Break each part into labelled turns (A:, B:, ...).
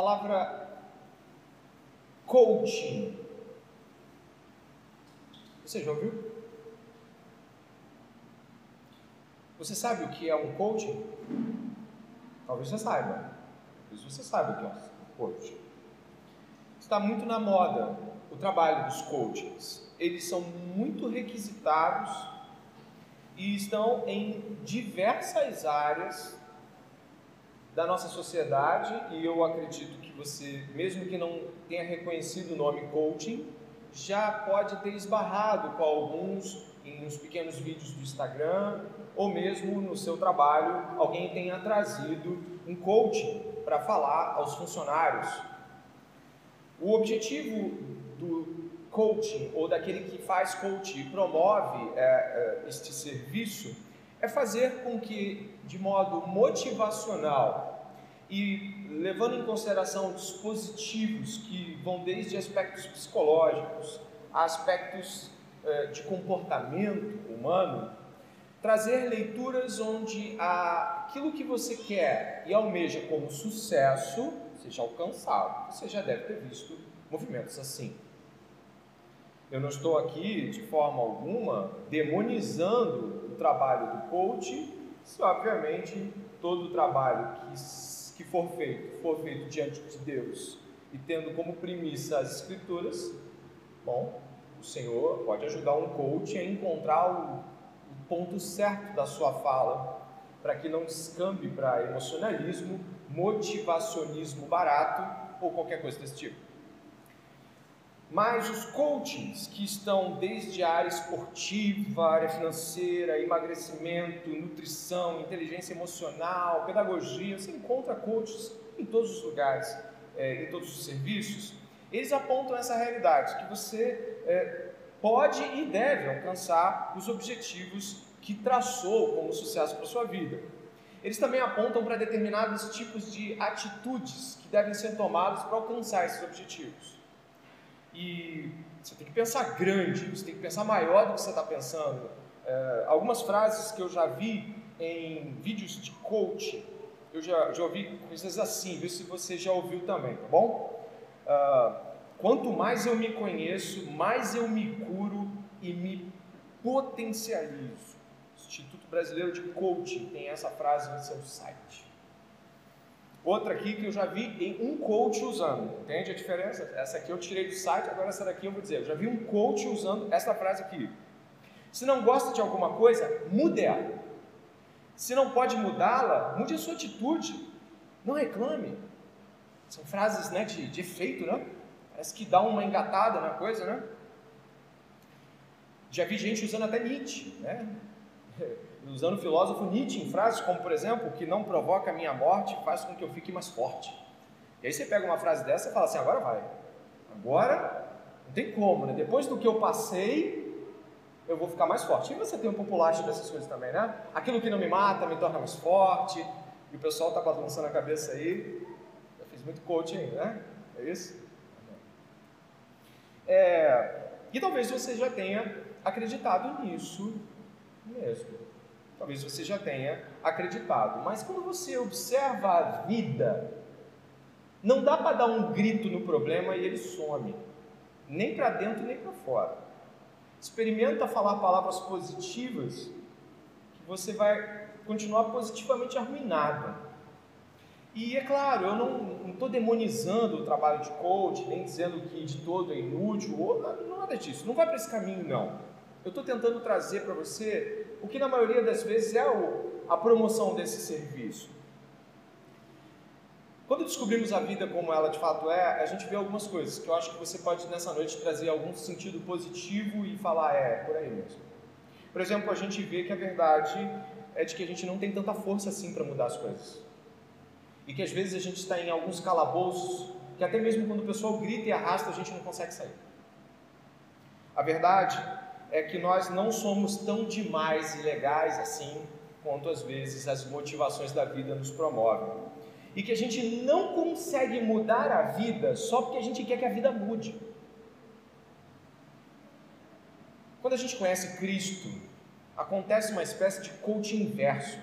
A: palavra coaching. Você já ouviu? Você sabe o que é um coaching? Talvez você saiba. Talvez você saiba o que é um coaching. Está muito na moda o trabalho dos coaches. Eles são muito requisitados e estão em diversas áreas da nossa sociedade e eu acredito que você, mesmo que não tenha reconhecido o nome coaching, já pode ter esbarrado com alguns em uns pequenos vídeos do Instagram ou mesmo no seu trabalho alguém tenha trazido um coaching para falar aos funcionários. O objetivo do coaching ou daquele que faz coaching e promove é, é, este serviço é fazer com que, de modo motivacional e levando em consideração dispositivos que vão desde aspectos psicológicos a aspectos é, de comportamento humano, trazer leituras onde aquilo que você quer e almeja como sucesso seja alcançado. Você já deve ter visto movimentos assim. Eu não estou aqui de forma alguma demonizando o trabalho do coach, se obviamente todo o trabalho que, que for feito for feito diante de Deus e tendo como premissa as Escrituras, bom, o Senhor pode ajudar um coach a encontrar o, o ponto certo da sua fala para que não descambe para emocionalismo, motivacionismo barato ou qualquer coisa desse tipo. Mas os coachings que estão desde a área esportiva, área financeira, emagrecimento, nutrição, inteligência emocional, pedagogia, você encontra coaches em todos os lugares, é, em todos os serviços. Eles apontam essa realidade, que você é, pode e deve alcançar os objetivos que traçou como sucesso para a sua vida. Eles também apontam para determinados tipos de atitudes que devem ser tomadas para alcançar esses objetivos. E você tem que pensar grande, você tem que pensar maior do que você está pensando. É, algumas frases que eu já vi em vídeos de coaching, eu já, já ouvi coisas assim, vê se você já ouviu também, tá bom? Uh, quanto mais eu me conheço, mais eu me curo e me potencializo. O Instituto Brasileiro de Coaching tem essa frase no seu site. Outra aqui que eu já vi em um coach usando. Entende a diferença? Essa aqui eu tirei do site, agora essa daqui eu vou dizer. Eu já vi um coach usando essa frase aqui. Se não gosta de alguma coisa, mude ela. Se não pode mudá-la, mude a sua atitude. Não reclame. São frases né, de, de efeito, né? Parece que dá uma engatada na coisa, né? Já vi gente usando até Nietzsche, né? usando o filósofo Nietzsche em frases como, por exemplo, que não provoca a minha morte faz com que eu fique mais forte. E aí você pega uma frase dessa e fala assim, agora vai. Agora não tem como, né? Depois do que eu passei, eu vou ficar mais forte. E você tem um populacho dessas coisas também, né? Aquilo que não me mata me torna mais forte. E o pessoal está balançando a cabeça aí. Já fiz muito coaching, né? É isso? É, e talvez você já tenha acreditado nisso mesmo talvez você já tenha acreditado. Mas quando você observa a vida, não dá para dar um grito no problema e ele some, nem para dentro nem para fora. Experimenta falar palavras positivas, que você vai continuar positivamente arruinado. E é claro, eu não estou demonizando o trabalho de coach, nem dizendo que de todo é inútil, ou nada disso. Não vai para esse caminho, não. Eu estou tentando trazer para você o que na maioria das vezes é a promoção desse serviço. Quando descobrimos a vida como ela de fato é, a gente vê algumas coisas que eu acho que você pode nessa noite trazer algum sentido positivo e falar é por aí mesmo. Por exemplo, a gente vê que a verdade é de que a gente não tem tanta força assim para mudar as coisas. E que às vezes a gente está em alguns calabouços que até mesmo quando o pessoal grita e arrasta a gente não consegue sair. A verdade é que nós não somos tão demais e legais assim quanto às vezes as motivações da vida nos promovem. E que a gente não consegue mudar a vida só porque a gente quer que a vida mude. Quando a gente conhece Cristo, acontece uma espécie de coaching inverso.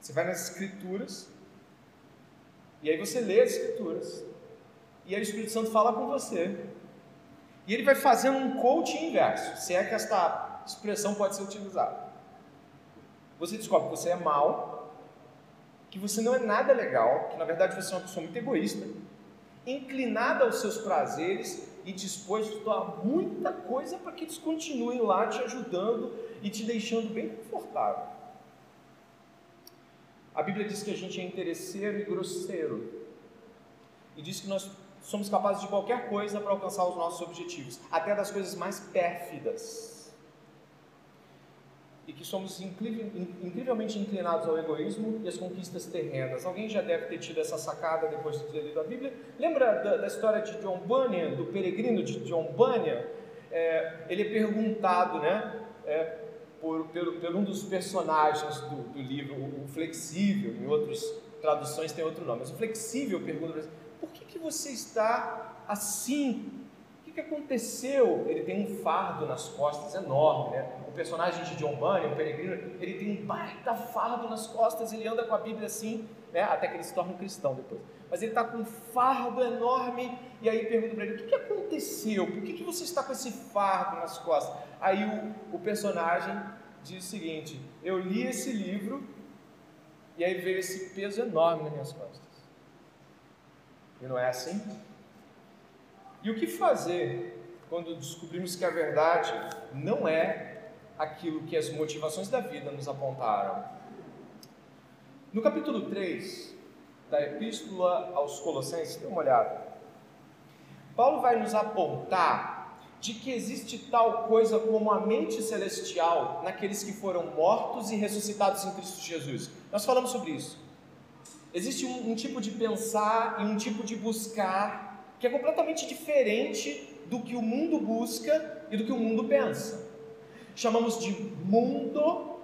A: Você vai nas Escrituras E aí você lê as Escrituras. E aí o Espírito Santo fala com você. E ele vai fazendo um coaching inverso, se é que esta expressão pode ser utilizada. Você descobre que você é mal, que você não é nada legal, que na verdade você é uma pessoa muito egoísta, inclinada aos seus prazeres e disposto a muita coisa para que eles continuem lá te ajudando e te deixando bem confortável. A Bíblia diz que a gente é interesseiro e grosseiro. E diz que nós somos capazes de qualquer coisa para alcançar os nossos objetivos, até das coisas mais pérfidas e que somos incrivelmente inclinados ao egoísmo e às conquistas terrenas. Alguém já deve ter tido essa sacada depois de ter lido a Bíblia. Lembra da, da história de John Bunyan, do peregrino de John Bunyan? É, ele é perguntado, né, é, por, por, por, um dos personagens do, do livro, o, Flexível, em outras traduções tem outro nome, mas o Flexível pergunta por que, que você está assim o que aconteceu? Ele tem um fardo nas costas enorme, né? O personagem de John Bunyan, o peregrino, ele tem um baita fardo nas costas, ele anda com a Bíblia assim, né? Até que ele se torna um cristão depois. Mas ele está com um fardo enorme, e aí pergunta para ele: o que, que aconteceu? Por que, que você está com esse fardo nas costas? Aí o, o personagem diz o seguinte: eu li esse livro, e aí veio esse peso enorme nas minhas costas. E não é assim? E o que fazer quando descobrimos que a verdade não é aquilo que as motivações da vida nos apontaram? No capítulo 3 da Epístola aos Colossenses, dê uma olhada. Paulo vai nos apontar de que existe tal coisa como a mente celestial naqueles que foram mortos e ressuscitados em Cristo Jesus. Nós falamos sobre isso. Existe um, um tipo de pensar e um tipo de buscar que é completamente diferente do que o mundo busca e do que o mundo pensa. Chamamos de mundo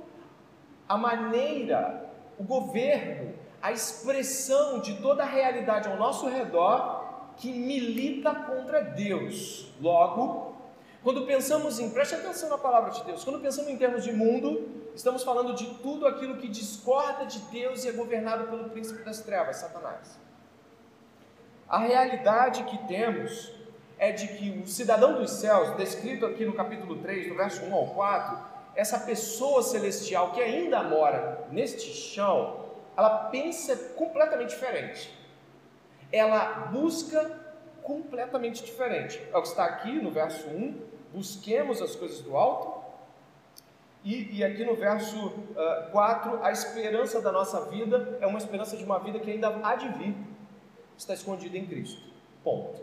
A: a maneira, o governo, a expressão de toda a realidade ao nosso redor que milita contra Deus. Logo, quando pensamos em, preste atenção na palavra de Deus, quando pensamos em termos de mundo, estamos falando de tudo aquilo que discorda de Deus e é governado pelo príncipe das trevas, Satanás. A realidade que temos é de que o cidadão dos céus, descrito aqui no capítulo 3, do verso 1 ao 4, essa pessoa celestial que ainda mora neste chão, ela pensa completamente diferente. Ela busca completamente diferente. É o que está aqui no verso 1, busquemos as coisas do alto. E, e aqui no verso uh, 4, a esperança da nossa vida é uma esperança de uma vida que ainda há de vir está escondido em Cristo. Ponto.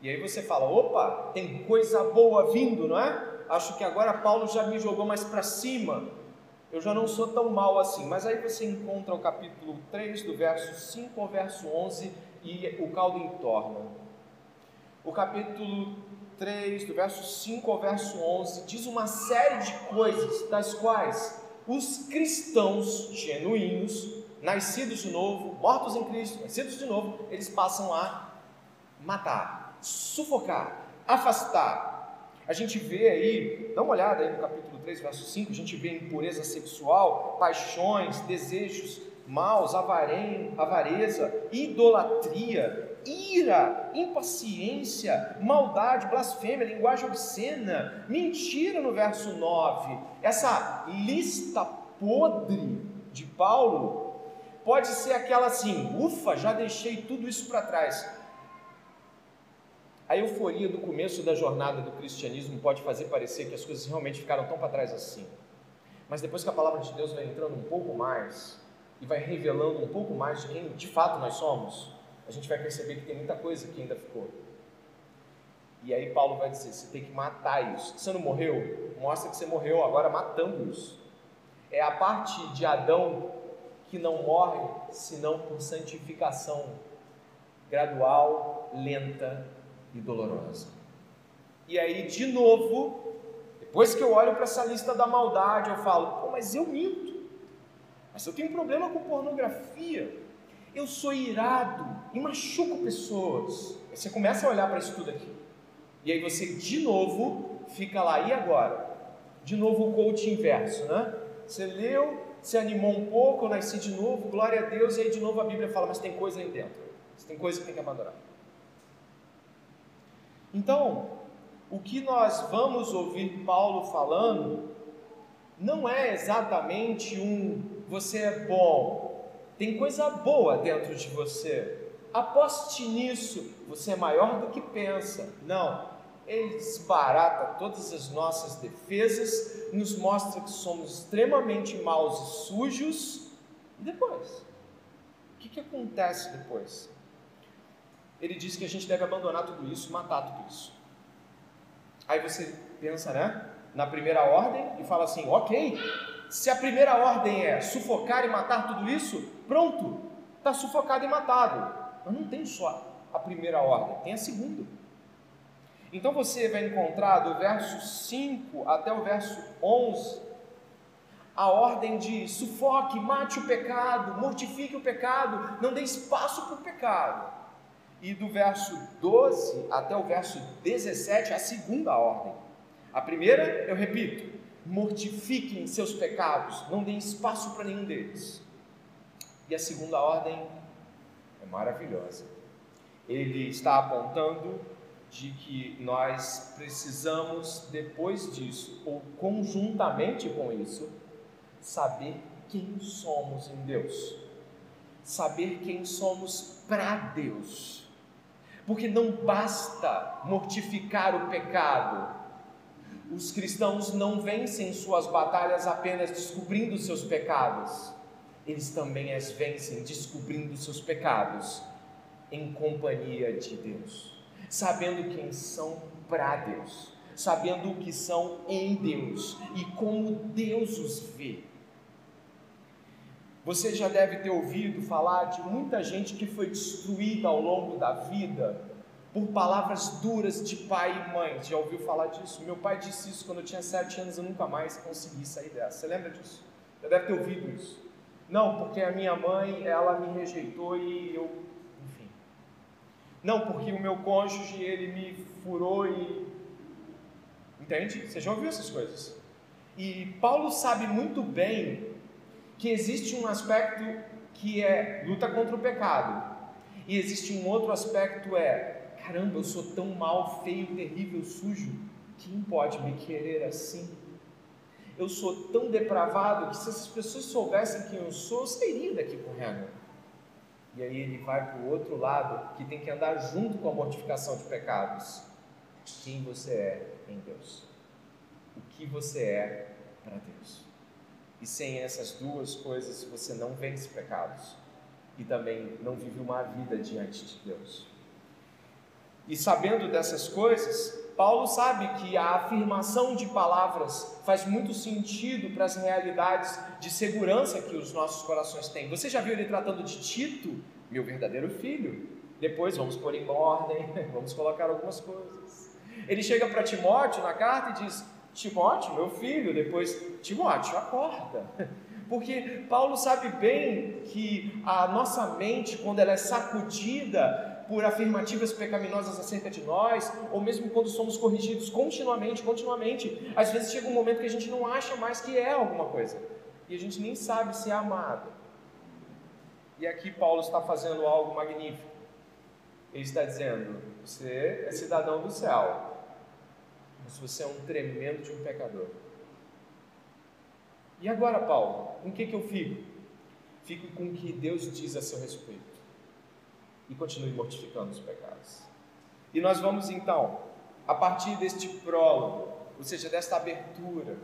A: E aí você fala: opa, tem coisa boa vindo, não é? Acho que agora Paulo já me jogou mais para cima. Eu já não sou tão mal assim. Mas aí você encontra o capítulo 3, do verso 5 ao verso 11, e o caldo entorna. O capítulo 3, do verso 5 ao verso 11, diz uma série de coisas, das quais os cristãos genuínos nascidos de novo, mortos em Cristo, nascidos de novo, eles passam a matar, sufocar, afastar. A gente vê aí, dá uma olhada aí no capítulo 3, verso 5, a gente vê impureza sexual, paixões, desejos maus, avarém, avareza, idolatria, ira, impaciência, maldade, blasfêmia, linguagem obscena, mentira no verso 9. Essa lista podre de Paulo pode ser aquela assim: ufa, já deixei tudo isso para trás. A euforia do começo da jornada do cristianismo pode fazer parecer que as coisas realmente ficaram tão para trás assim. Mas depois que a palavra de Deus vai entrando um pouco mais e vai revelando um pouco mais de quem de fato nós somos, a gente vai perceber que tem muita coisa que ainda ficou. E aí Paulo vai dizer: você tem que matar isso. Você não morreu? Mostra que você morreu agora matando isso. É a parte de Adão que não morre senão por santificação gradual, lenta e dolorosa. E aí, de novo, depois que eu olho para essa lista da maldade, eu falo: Pô, mas eu minto. Mas eu tenho problema com pornografia. Eu sou irado e machuco pessoas. Você começa a olhar para isso tudo aqui. E aí você, de novo, fica lá, e agora? De novo o coach inverso, né? Você leu se animou um pouco, eu nasci de novo, glória a Deus, e aí de novo a Bíblia fala, mas tem coisa aí dentro, tem coisa que tem que abandonar. Então, o que nós vamos ouvir Paulo falando não é exatamente um você é bom, tem coisa boa dentro de você. Aposte nisso, você é maior do que pensa. Não, ele desbarata todas as nossas defesas, nos mostra que somos extremamente maus e sujos. E depois? O que, que acontece depois? Ele diz que a gente deve abandonar tudo isso, matar tudo isso. Aí você pensa, né? Na primeira ordem e fala assim: ok, se a primeira ordem é sufocar e matar tudo isso, pronto, está sufocado e matado. Mas não tem só a primeira ordem, tem a segunda. Então você vai encontrar do verso 5 até o verso 11 a ordem de sufoque, mate o pecado, mortifique o pecado, não dê espaço para o pecado. E do verso 12 até o verso 17 a segunda ordem. A primeira, eu repito, mortifiquem seus pecados, não deem espaço para nenhum deles. E a segunda ordem é maravilhosa. Ele está apontando de que nós precisamos, depois disso, ou conjuntamente com isso, saber quem somos em Deus, saber quem somos para Deus, porque não basta mortificar o pecado, os cristãos não vencem suas batalhas apenas descobrindo seus pecados, eles também as vencem descobrindo seus pecados em companhia de Deus, sabendo quem são para Deus, sabendo o que são em Deus e como Deus os vê. Você já deve ter ouvido falar de muita gente que foi destruída ao longo da vida por palavras duras de pai e mãe. Já ouviu falar disso? Meu pai disse isso quando eu tinha sete anos, eu nunca mais consegui sair dessa. Você lembra disso? Já deve ter ouvido isso. Não, porque a minha mãe, ela me rejeitou e eu, enfim. Não, porque o meu cônjuge, ele me furou e entende? Você já ouviu essas coisas? E Paulo sabe muito bem que existe um aspecto que é luta contra o pecado. E existe um outro aspecto é caramba, eu sou tão mal, feio, terrível, sujo. Quem pode me querer assim? Eu sou tão depravado que se essas pessoas soubessem quem eu sou, eu sairia daqui correndo. E aí ele vai para o outro lado, que tem que andar junto com a mortificação de pecados. Quem você é em Deus. O que você é para Deus. E sem essas duas coisas você não vence pecados. E também não vive uma vida diante de Deus. E sabendo dessas coisas, Paulo sabe que a afirmação de palavras faz muito sentido para as realidades de segurança que os nossos corações têm. Você já viu ele tratando de Tito, meu verdadeiro filho? Depois vamos pôr em ordem, vamos colocar algumas coisas. Ele chega para Timóteo na carta e diz: Timóteo, meu filho. Depois, Timóteo, acorda. Porque Paulo sabe bem que a nossa mente, quando ela é sacudida por afirmativas pecaminosas acerca de nós, ou mesmo quando somos corrigidos continuamente, continuamente, às vezes chega um momento que a gente não acha mais que é alguma coisa, e a gente nem sabe se é amado. E aqui Paulo está fazendo algo magnífico. Ele está dizendo: você é cidadão do céu, mas você é um tremendo de um pecador. E agora, Paulo, com que, que eu fico? Fico com o que Deus diz a seu respeito e continue mortificando os pecados. E nós vamos então, a partir deste prólogo, ou seja, desta abertura,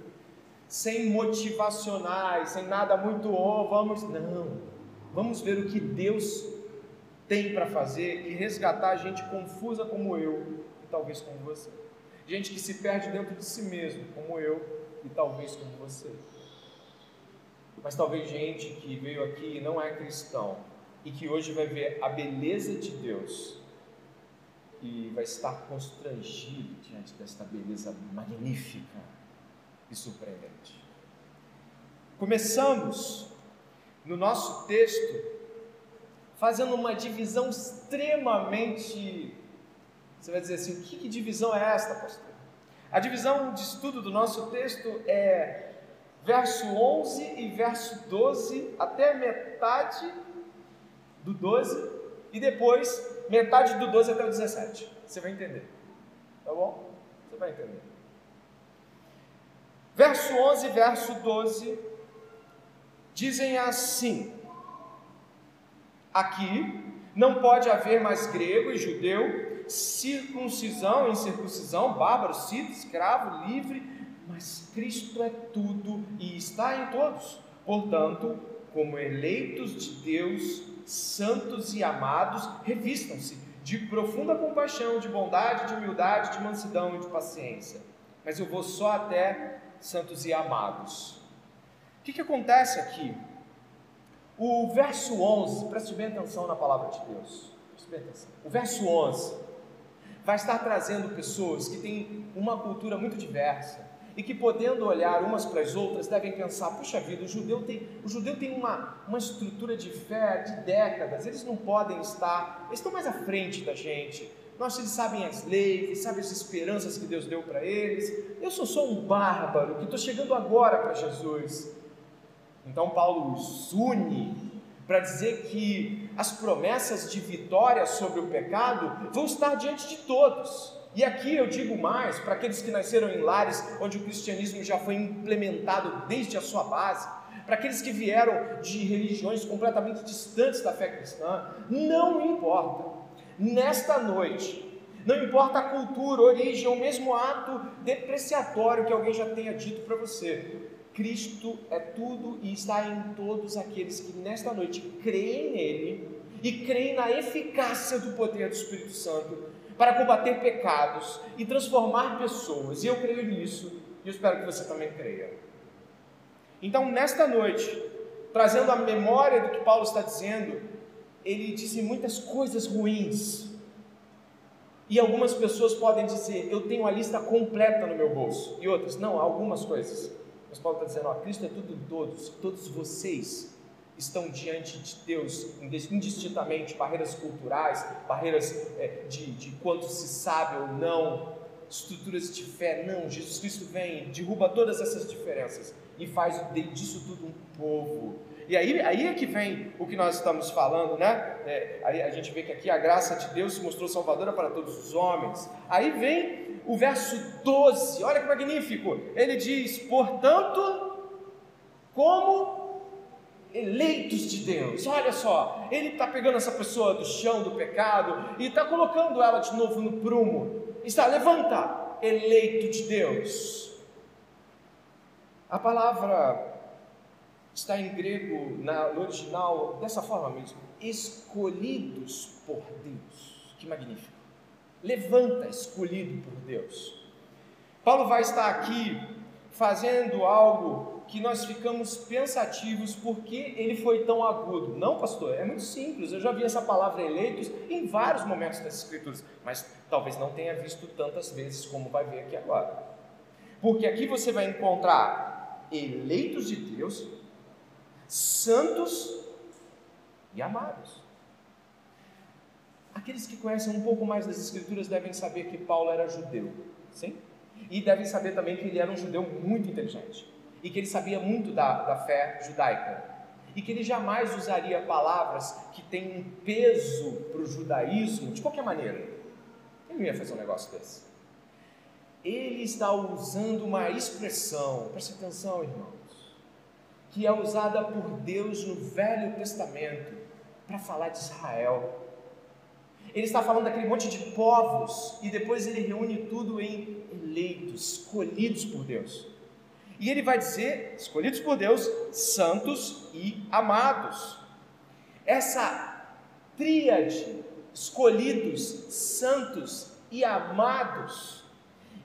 A: sem motivacionais, sem nada muito, oh, vamos, não, vamos ver o que Deus tem para fazer e resgatar gente confusa como eu e talvez como você. Gente que se perde dentro de si mesmo, como eu e talvez como você. Mas talvez gente que veio aqui e não é cristão, e que hoje vai ver a beleza de Deus e vai estar constrangido diante desta beleza magnífica e surpreendente. Começamos no nosso texto fazendo uma divisão extremamente. Você vai dizer assim: que, que divisão é esta, pastor? A divisão de estudo do nosso texto é verso 11 e verso 12, até metade do 12, e depois metade do 12 até o 17. Você vai entender. Tá bom? Você vai entender. Verso 11 e verso 12 dizem assim: Aqui não pode haver mais grego e judeu, circuncisão incircuncisão, bárbaro, cito, escravo, livre, mas Cristo é tudo e está em todos. Portanto, como eleitos de Deus, santos e amados, revistam-se de profunda compaixão, de bondade, de humildade, de mansidão e de paciência. Mas eu vou só até santos e amados. O que, que acontece aqui? O verso 11, preste bem atenção na palavra de Deus. Preste bem atenção. O verso 11 vai estar trazendo pessoas que têm uma cultura muito diversa, e que podendo olhar umas para as outras devem pensar: puxa vida, o judeu tem, o judeu tem uma, uma estrutura de fé de décadas, eles não podem estar, eles estão mais à frente da gente. Nós eles sabem as leis, eles sabem as esperanças que Deus deu para eles. Eu sou só um bárbaro que estou chegando agora para Jesus. Então Paulo os une para dizer que as promessas de vitória sobre o pecado vão estar diante de todos. E aqui eu digo mais para aqueles que nasceram em lares onde o cristianismo já foi implementado desde a sua base, para aqueles que vieram de religiões completamente distantes da fé cristã, não importa. Nesta noite, não importa a cultura, origem ou mesmo ato depreciatório que alguém já tenha dito para você, Cristo é tudo e está em todos aqueles que nesta noite creem nele e creem na eficácia do poder do Espírito Santo para combater pecados e transformar pessoas. E eu creio nisso e eu espero que você também creia. Então, nesta noite, trazendo a memória do que Paulo está dizendo, ele disse muitas coisas ruins. E algumas pessoas podem dizer, eu tenho a lista completa no meu bolso. E outras, não, algumas coisas. Mas Paulo está dizendo, ó, Cristo é tudo em todos, todos vocês estão diante de Deus indistintamente, barreiras culturais, barreiras é, de, de quanto se sabe ou não, estruturas de fé, não, Jesus Cristo vem, derruba todas essas diferenças e faz disso tudo um povo. E aí, aí é que vem o que nós estamos falando, né? É, aí a gente vê que aqui a graça de Deus se mostrou salvadora para todos os homens. Aí vem o verso 12, olha que magnífico. Ele diz: Portanto, como eleitos de Deus. Olha só, ele está pegando essa pessoa do chão do pecado e está colocando ela de novo no prumo. Está, levanta, eleito de Deus. A palavra está em grego, na, no original, dessa forma mesmo: escolhidos por Deus. Que magnífico. Levanta, escolhido por Deus. Paulo vai estar aqui fazendo algo que nós ficamos pensativos porque ele foi tão agudo. Não, pastor, é muito simples. Eu já vi essa palavra eleitos em vários momentos das Escrituras, mas talvez não tenha visto tantas vezes como vai ver aqui agora. Porque aqui você vai encontrar eleitos de Deus, santos e amados. Aqueles que conhecem um pouco mais das Escrituras devem saber que Paulo era judeu, sim? E devem saber também que ele era um judeu muito inteligente e que ele sabia muito da, da fé judaica e que ele jamais usaria palavras que têm um peso para o judaísmo de qualquer maneira. Ele não ia fazer um negócio desse. Ele está usando uma expressão, preste atenção, irmãos, que é usada por Deus no Velho Testamento para falar de Israel. Ele está falando daquele monte de povos e depois ele reúne tudo em eleitos, escolhidos por Deus. E ele vai dizer: escolhidos por Deus, santos e amados. Essa tríade, escolhidos, santos e amados,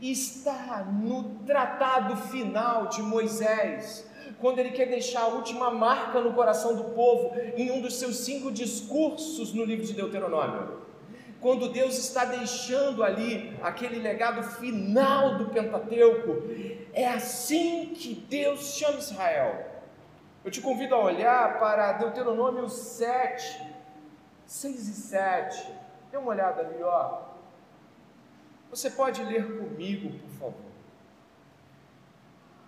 A: está no tratado final de Moisés, quando ele quer deixar a última marca no coração do povo, em um dos seus cinco discursos no livro de Deuteronômio quando Deus está deixando ali aquele legado final do Pentateuco, é assim que Deus chama Israel. Eu te convido a olhar para Deuteronômio 7, 6 e 7. Dê uma olhada ali, ó. Você pode ler comigo, por favor.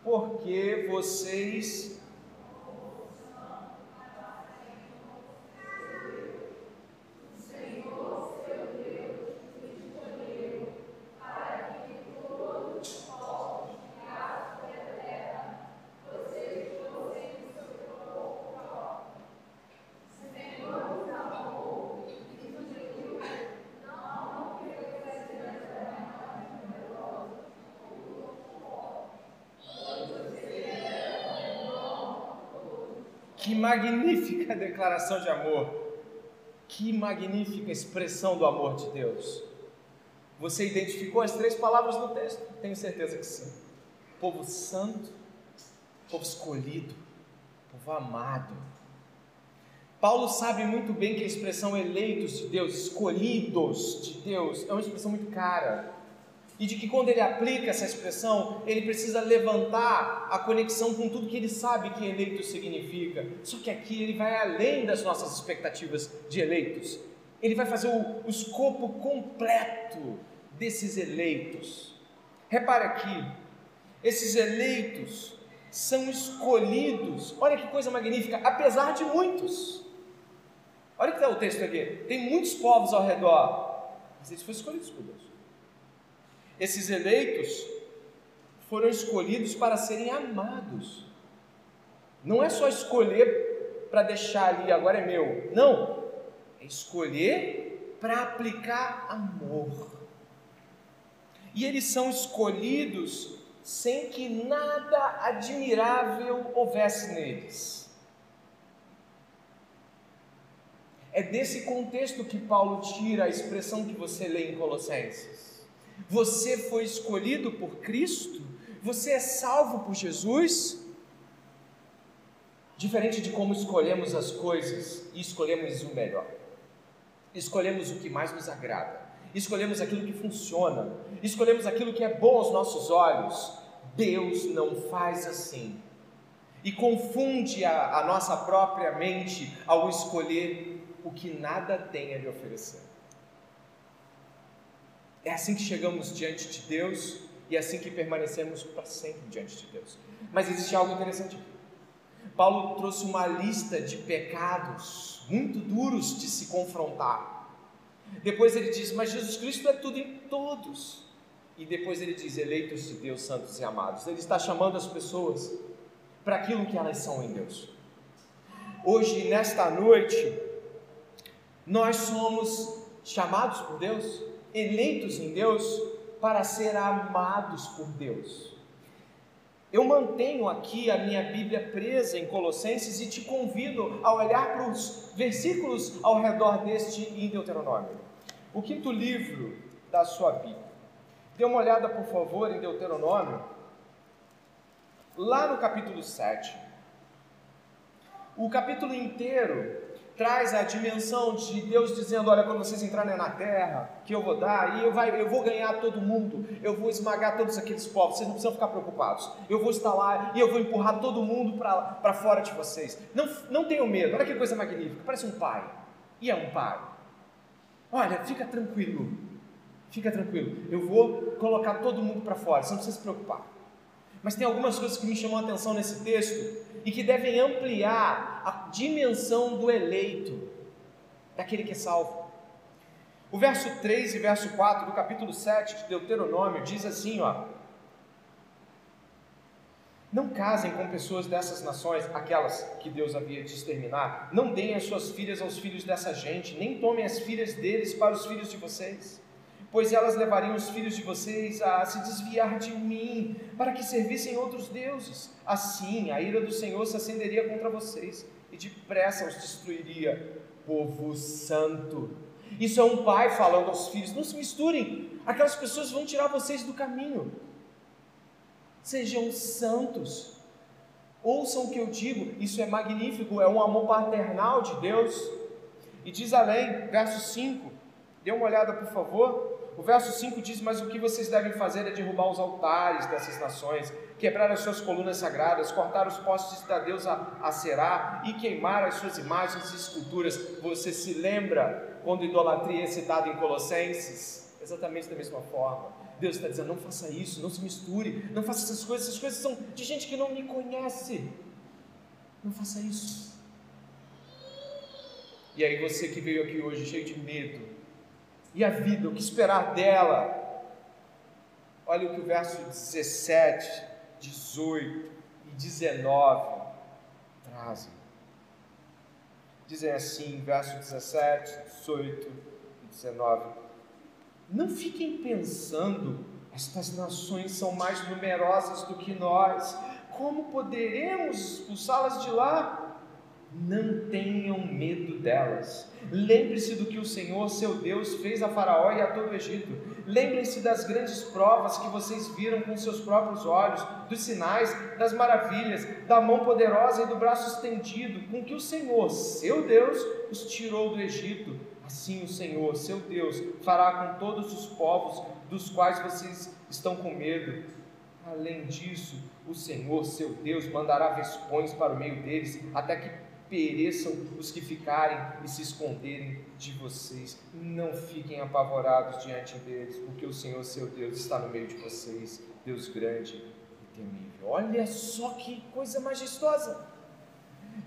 A: porque vocês Que magnífica declaração de amor! Que magnífica expressão do amor de Deus! Você identificou as três palavras no texto? Tenho certeza que sim. Povo santo, povo escolhido, povo amado. Paulo sabe muito bem que a expressão eleitos de Deus, escolhidos de Deus, é uma expressão muito cara e de que quando ele aplica essa expressão, ele precisa levantar a conexão com tudo que ele sabe que eleito significa. Só que aqui ele vai além das nossas expectativas de eleitos. Ele vai fazer o, o escopo completo desses eleitos. Repare aqui, esses eleitos são escolhidos. Olha que coisa magnífica, apesar de muitos. Olha que está o texto aqui. Tem muitos povos ao redor, mas eles foram escolhidos por Deus. Esses eleitos foram escolhidos para serem amados. Não é só escolher para deixar ali, agora é meu. Não, é escolher para aplicar amor. E eles são escolhidos sem que nada admirável houvesse neles. É desse contexto que Paulo tira a expressão que você lê em Colossenses. Você foi escolhido por Cristo? Você é salvo por Jesus? Diferente de como escolhemos as coisas e escolhemos o melhor. Escolhemos o que mais nos agrada. Escolhemos aquilo que funciona. Escolhemos aquilo que é bom aos nossos olhos. Deus não faz assim. E confunde a, a nossa própria mente ao escolher o que nada tem a lhe oferecer. É assim que chegamos diante de Deus e é assim que permanecemos para sempre diante de Deus. Mas existe algo interessante aqui. Paulo trouxe uma lista de pecados muito duros de se confrontar. Depois ele diz: Mas Jesus Cristo é tudo em todos. E depois ele diz: Eleitos de Deus, santos e amados. Ele está chamando as pessoas para aquilo que elas são em Deus. Hoje, nesta noite, nós somos chamados por Deus eleitos em Deus para ser amados por Deus. Eu mantenho aqui a minha Bíblia presa em Colossenses e te convido a olhar para os versículos ao redor deste em Deuteronômio. O quinto livro da sua Bíblia. Dê uma olhada, por favor, em Deuteronômio, lá no capítulo 7. O capítulo inteiro traz a dimensão de Deus dizendo: Olha, quando vocês entrarem na terra, que eu vou dar, e eu, vai, eu vou ganhar todo mundo, eu vou esmagar todos aqueles povos, vocês não precisam ficar preocupados. Eu vou estar lá e eu vou empurrar todo mundo para fora de vocês. Não, não tenham medo, olha que coisa magnífica, parece um pai. E é um pai. Olha, fica tranquilo, fica tranquilo, eu vou colocar todo mundo para fora, você não precisa se preocupar. Mas tem algumas coisas que me chamam a atenção nesse texto e que devem ampliar a dimensão do eleito, daquele que é salvo. O verso 3 e verso 4 do capítulo 7 de Deuteronômio diz assim, ó: Não casem com pessoas dessas nações, aquelas que Deus havia de exterminar. Não deem as suas filhas aos filhos dessa gente, nem tomem as filhas deles para os filhos de vocês pois elas levariam os filhos de vocês a se desviar de mim, para que servissem outros deuses. Assim, a ira do Senhor se acenderia contra vocês e depressa os destruiria. Povo santo. Isso é um pai falando aos filhos: não se misturem, aquelas pessoas vão tirar vocês do caminho. Sejam santos. Ouçam o que eu digo, isso é magnífico, é um amor paternal de Deus. E diz além, verso 5, dê uma olhada por favor. O verso 5 diz: Mas o que vocês devem fazer é derrubar os altares dessas nações, quebrar as suas colunas sagradas, cortar os postes da deusa Aserá e queimar as suas imagens e esculturas. Você se lembra quando idolatria é citada em Colossenses? Exatamente da mesma forma. Deus está dizendo: não faça isso, não se misture, não faça essas coisas, essas coisas são de gente que não me conhece. Não faça isso. E aí você que veio aqui hoje cheio de medo, e a vida, o que esperar dela? Olha o que o verso 17, 18 e 19 trazem. Dizem assim, verso 17, 18 e 19: Não fiquem pensando, estas nações são mais numerosas do que nós, como poderemos expulsá-las de lá? Não tenham medo delas. Lembre-se do que o Senhor, seu Deus, fez a Faraó e a todo o Egito. Lembrem-se das grandes provas que vocês viram com seus próprios olhos, dos sinais, das maravilhas, da mão poderosa e do braço estendido, com que o Senhor, seu Deus, os tirou do Egito. Assim o Senhor, seu Deus, fará com todos os povos dos quais vocês estão com medo. Além disso, o Senhor, seu Deus, mandará vespões para o meio deles, até que pereçam os que ficarem e se esconderem de vocês. Não fiquem apavorados diante deles, porque o Senhor, seu Deus, está no meio de vocês, Deus grande e temível. Olha só que coisa majestosa!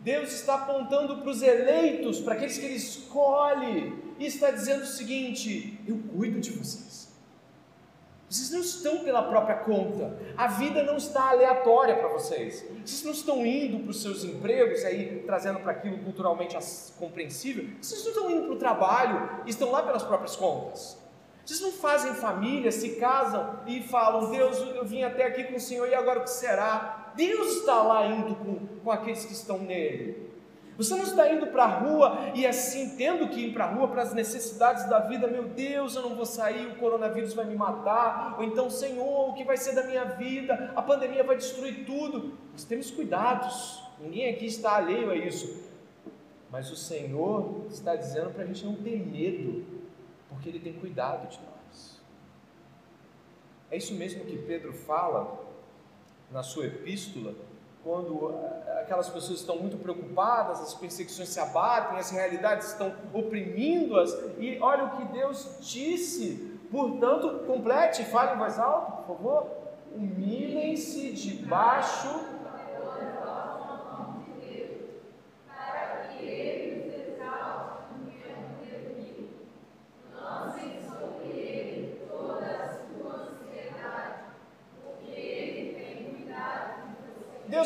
A: Deus está apontando para os eleitos, para aqueles que Ele escolhe, e está dizendo o seguinte: Eu cuido de vocês. Vocês não estão pela própria conta. A vida não está aleatória para vocês. Vocês não estão indo para os seus empregos, aí trazendo para aquilo culturalmente compreensível. Vocês não estão indo para o trabalho estão lá pelas próprias contas. Vocês não fazem família, se casam e falam: Deus, eu vim até aqui com o Senhor e agora o que será? Deus está lá indo com, com aqueles que estão nele. Você não está indo para a rua e assim, tendo que ir para a rua para as necessidades da vida, meu Deus, eu não vou sair, o coronavírus vai me matar, ou então, Senhor, o que vai ser da minha vida? A pandemia vai destruir tudo. Nós temos cuidados, ninguém aqui está alheio a isso. Mas o Senhor está dizendo para a gente não ter medo, porque Ele tem cuidado de nós. É isso mesmo que Pedro fala na sua epístola quando eh, aquelas pessoas estão muito preocupadas, as perseguições se abatem, as realidades estão oprimindo-as, e olha o que Deus disse, portanto, complete, fale em voz alta, por favor. Humilhem-se debaixo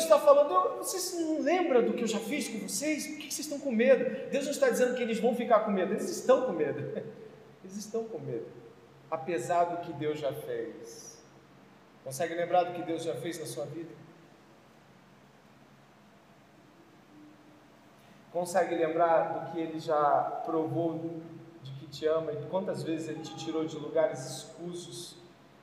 A: Deus está falando, vocês não lembram do que eu já fiz com vocês? Por que vocês estão com medo? Deus não está dizendo que eles vão ficar com medo, eles estão com medo. Eles estão com medo, apesar do que Deus já fez. Consegue lembrar do que Deus já fez na sua vida? Consegue lembrar do que Ele já provou de que te ama e quantas vezes Ele te tirou de lugares escusos,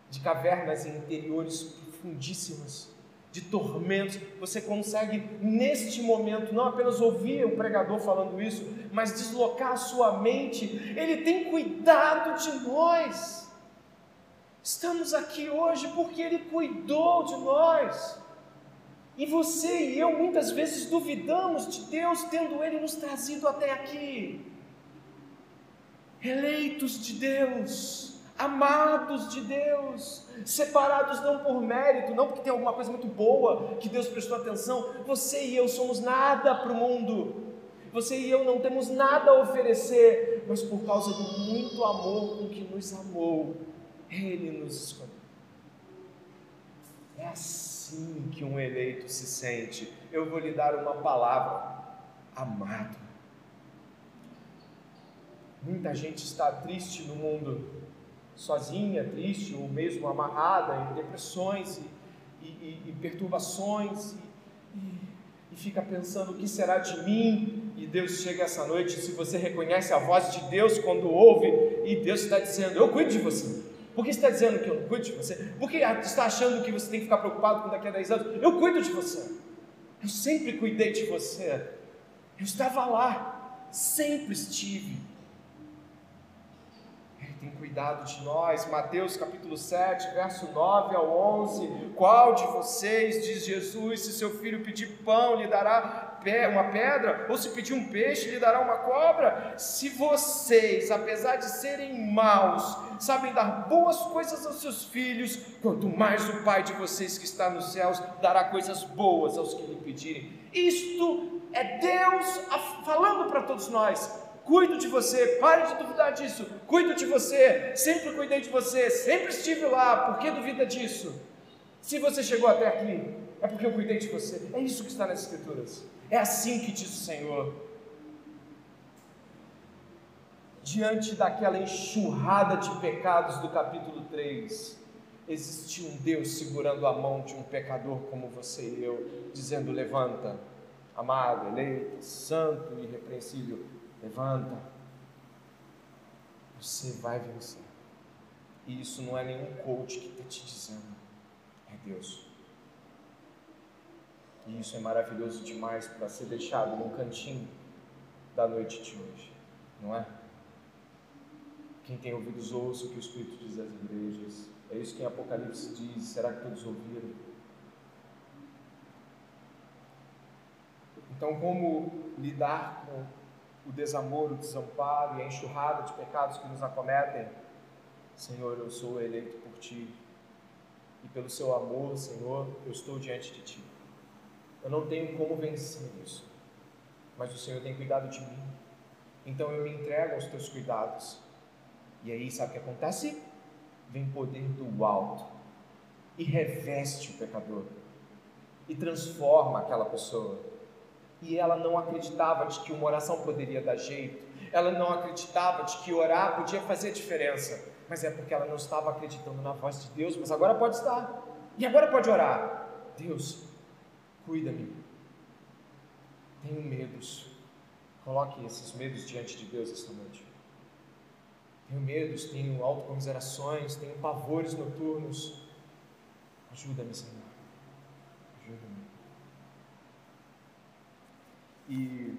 A: de cavernas interiores profundíssimas? De tormentos, você consegue neste momento não apenas ouvir o pregador falando isso, mas deslocar a sua mente. Ele tem cuidado de nós. Estamos aqui hoje porque ele cuidou de nós. E você e eu muitas vezes duvidamos de Deus, tendo Ele nos trazido até aqui. Eleitos de Deus, amados de Deus, separados não por mérito, não porque tem alguma coisa muito boa que Deus prestou atenção. Você e eu somos nada para o mundo. Você e eu não temos nada a oferecer, mas por causa do muito amor com que nos amou, Ele nos escolheu. É assim que um eleito se sente. Eu vou lhe dar uma palavra: amado. Muita gente está triste no mundo sozinha, triste ou mesmo amarrada em depressões e, e, e perturbações e, e, fica pensando o que será de mim. E Deus chega essa noite, se você reconhece a voz de Deus quando ouve, e Deus está dizendo: Eu cuido de você. Por que está dizendo que eu não cuido de você? Por que está achando que você tem que ficar preocupado com daqui a 10 anos? Eu cuido de você. Eu sempre cuidei de você. Eu estava lá, sempre estive cuidado de nós. Mateus capítulo 7, verso 9 ao 11. Qual de vocês, diz Jesus, se seu filho pedir pão, lhe dará uma pedra? Ou se pedir um peixe, lhe dará uma cobra? Se vocês, apesar de serem maus, sabem dar boas coisas aos seus filhos, quanto mais o Pai de vocês que está nos céus dará coisas boas aos que lhe pedirem. Isto é Deus falando para todos nós cuido de você, pare de duvidar disso, cuido de você, sempre cuidei de você, sempre estive lá, por que duvida disso? Se você chegou até aqui, é porque eu cuidei de você, é isso que está nas Escrituras, é assim que diz o Senhor. Diante daquela enxurrada de pecados do capítulo 3, existia um Deus segurando a mão de um pecador como você e eu, dizendo: Levanta, amado, eleito, santo e irrepreensível, Levanta. Você vai vencer. E isso não é nenhum coach que está te dizendo, é Deus. E isso é maravilhoso demais para ser deixado num cantinho da noite de hoje, não é? Quem tem ouvidos ouça o que o Espírito diz às igrejas. É isso que em Apocalipse diz. Será que todos ouviram? Então, como lidar com o desamor, o desamparo e a enxurrada de pecados que nos acometem, Senhor, eu sou eleito por Ti. E pelo Seu amor, Senhor, eu estou diante de Ti. Eu não tenho como vencer isso, mas o Senhor tem cuidado de mim. Então eu me entrego aos Teus cuidados. E aí, sabe o que acontece? Vem poder do alto e reveste o pecador e transforma aquela pessoa e ela não acreditava de que uma oração poderia dar jeito, ela não acreditava de que orar podia fazer diferença, mas é porque ela não estava acreditando na voz de Deus, mas agora pode estar, e agora pode orar: Deus, cuida-me, tenho medos, coloque esses medos diante de Deus esta noite. Tenho medos, tenho autocomiserações, tenho pavores noturnos. Ajuda-me, Senhor. Ajuda-me. E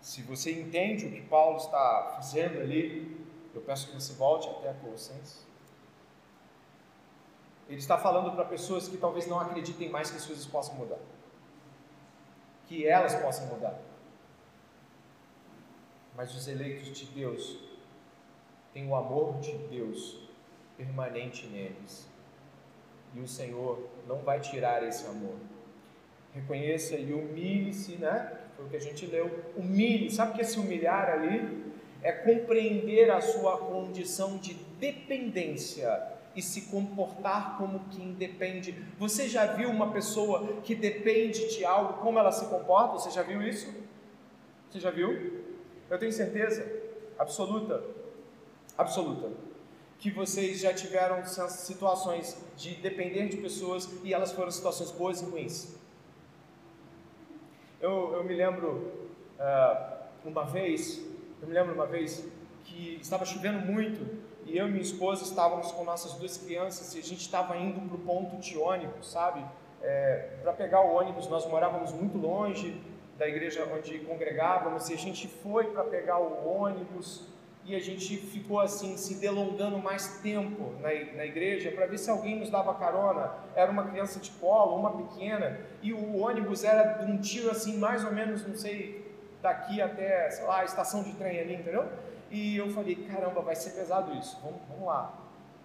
A: se você entende o que Paulo está fazendo ali, eu peço que você volte até a Colossenses. Ele está falando para pessoas que talvez não acreditem mais que as coisas possam mudar, que elas possam mudar. Mas os eleitos de Deus têm o amor de Deus permanente neles. E o Senhor não vai tirar esse amor reconheça e humilhe-se, né? Foi o que a gente leu. Humilhe, sabe o que é se humilhar ali? É compreender a sua condição de dependência e se comportar como quem depende. Você já viu uma pessoa que depende de algo, como ela se comporta? Você já viu isso? Você já viu? Eu tenho certeza absoluta, absoluta, que vocês já tiveram situações de depender de pessoas e elas foram situações boas e ruins. Eu, eu me lembro uh, uma vez, eu me lembro uma vez que estava chovendo muito e eu e minha esposa estávamos com nossas duas crianças e a gente estava indo para o ponto de ônibus, sabe? É, para pegar o ônibus, nós morávamos muito longe da igreja onde congregávamos e a gente foi para pegar o ônibus e a gente ficou assim, se delongando mais tempo na, na igreja para ver se alguém nos dava carona. Era uma criança de colo, uma pequena, e o ônibus era de um tiro assim, mais ou menos, não sei, daqui até, sei lá, a estação de trem ali, entendeu? E eu falei, caramba, vai ser pesado isso, vamos, vamos lá.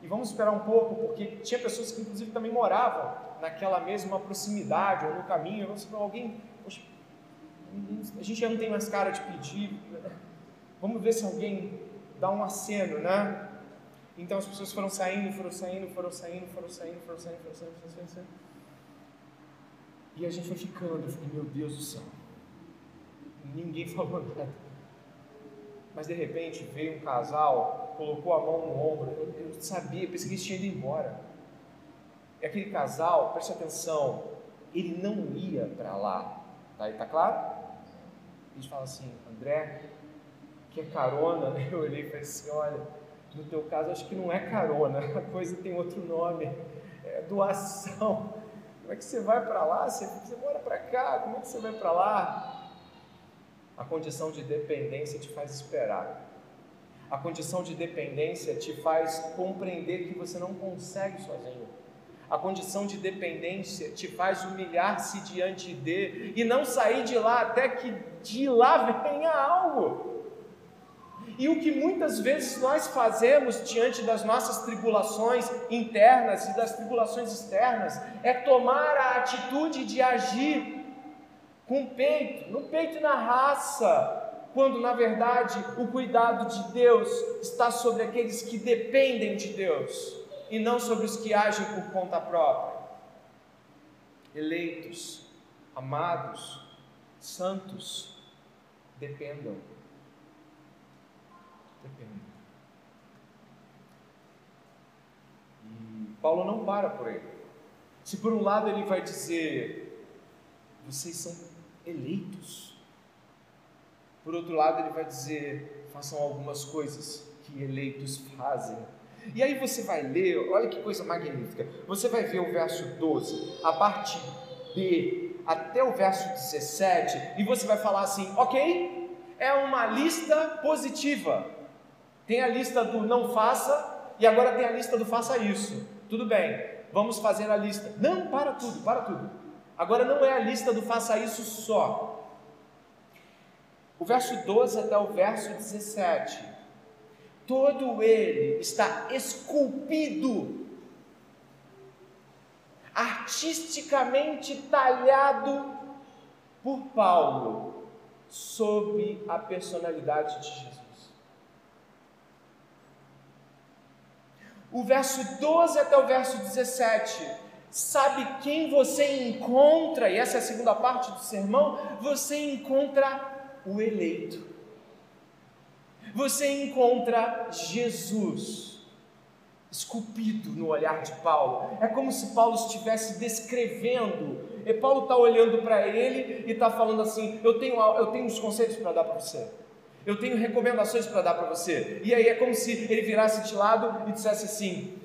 A: E vamos esperar um pouco, porque tinha pessoas que inclusive também moravam naquela mesma proximidade ou no caminho. Eu falei, alguém, poxa, a gente já não tem mais cara de pedir, vamos ver se alguém dá um aceno, né? Então as pessoas foram saindo, foram saindo, foram saindo, foram saindo, foram saindo, foram saindo, foram saindo, foram saindo. E a gente foi ficando, eu meu Deus do céu. Ninguém falou nada. Mas de repente veio um casal, colocou a mão no ombro, eu, eu sabia, pensei que eles tinham ido embora. E aquele casal, preste atenção, ele não ia para lá. Tá, tá claro? Eles falam assim, André, que é carona, né? eu olhei e falei assim, olha, no teu caso acho que não é carona, a coisa tem outro nome, é doação. Como é que você vai para lá? Você, você mora para cá, como é que você vai para lá? A condição de dependência te faz esperar. A condição de dependência te faz compreender que você não consegue sozinho. A condição de dependência te faz humilhar-se diante de e não sair de lá até que de lá venha algo. E o que muitas vezes nós fazemos diante das nossas tribulações internas e das tribulações externas é tomar a atitude de agir com o peito, no peito e na raça, quando na verdade o cuidado de Deus está sobre aqueles que dependem de Deus e não sobre os que agem por conta própria. Eleitos, amados, santos, dependam Depende. E Paulo não para por aí. Se por um lado ele vai dizer, vocês são eleitos, por outro lado ele vai dizer, façam algumas coisas que eleitos fazem. E aí você vai ler, olha que coisa magnífica. Você vai ver o verso 12, a parte B até o verso 17, e você vai falar assim: ok, é uma lista positiva. Tem a lista do não faça e agora tem a lista do faça isso. Tudo bem, vamos fazer a lista. Não, para tudo, para tudo. Agora não é a lista do faça isso só. O verso 12 até o verso 17. Todo ele está esculpido, artisticamente talhado por Paulo, sob a personalidade de Jesus. O verso 12 até o verso 17. Sabe quem você encontra, e essa é a segunda parte do sermão? Você encontra o eleito. Você encontra Jesus esculpido no olhar de Paulo. É como se Paulo estivesse descrevendo. E Paulo está olhando para ele e está falando assim: eu tenho, eu tenho uns conselhos para dar para você. Eu tenho recomendações para dar para você. E aí é como se ele virasse de lado e dissesse assim: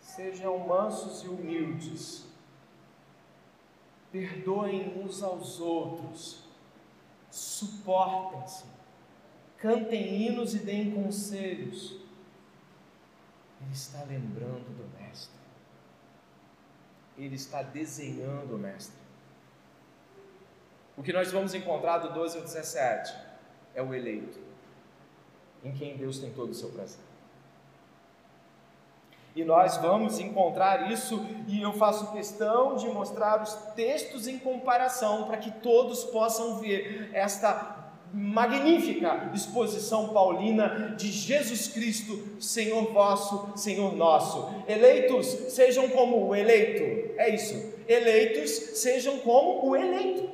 A: Sejam mansos e humildes. Perdoem uns aos outros. Suportem-se. Cantem hinos e deem conselhos. Ele está lembrando do Mestre. Ele está desenhando o Mestre. O que nós vamos encontrar do 12 ao 17 é o eleito, em quem Deus tem todo o seu prazer. E nós vamos encontrar isso, e eu faço questão de mostrar os textos em comparação para que todos possam ver esta magnífica exposição paulina de Jesus Cristo, Senhor vosso, Senhor nosso. Eleitos sejam como o eleito, é isso. Eleitos sejam como o eleito.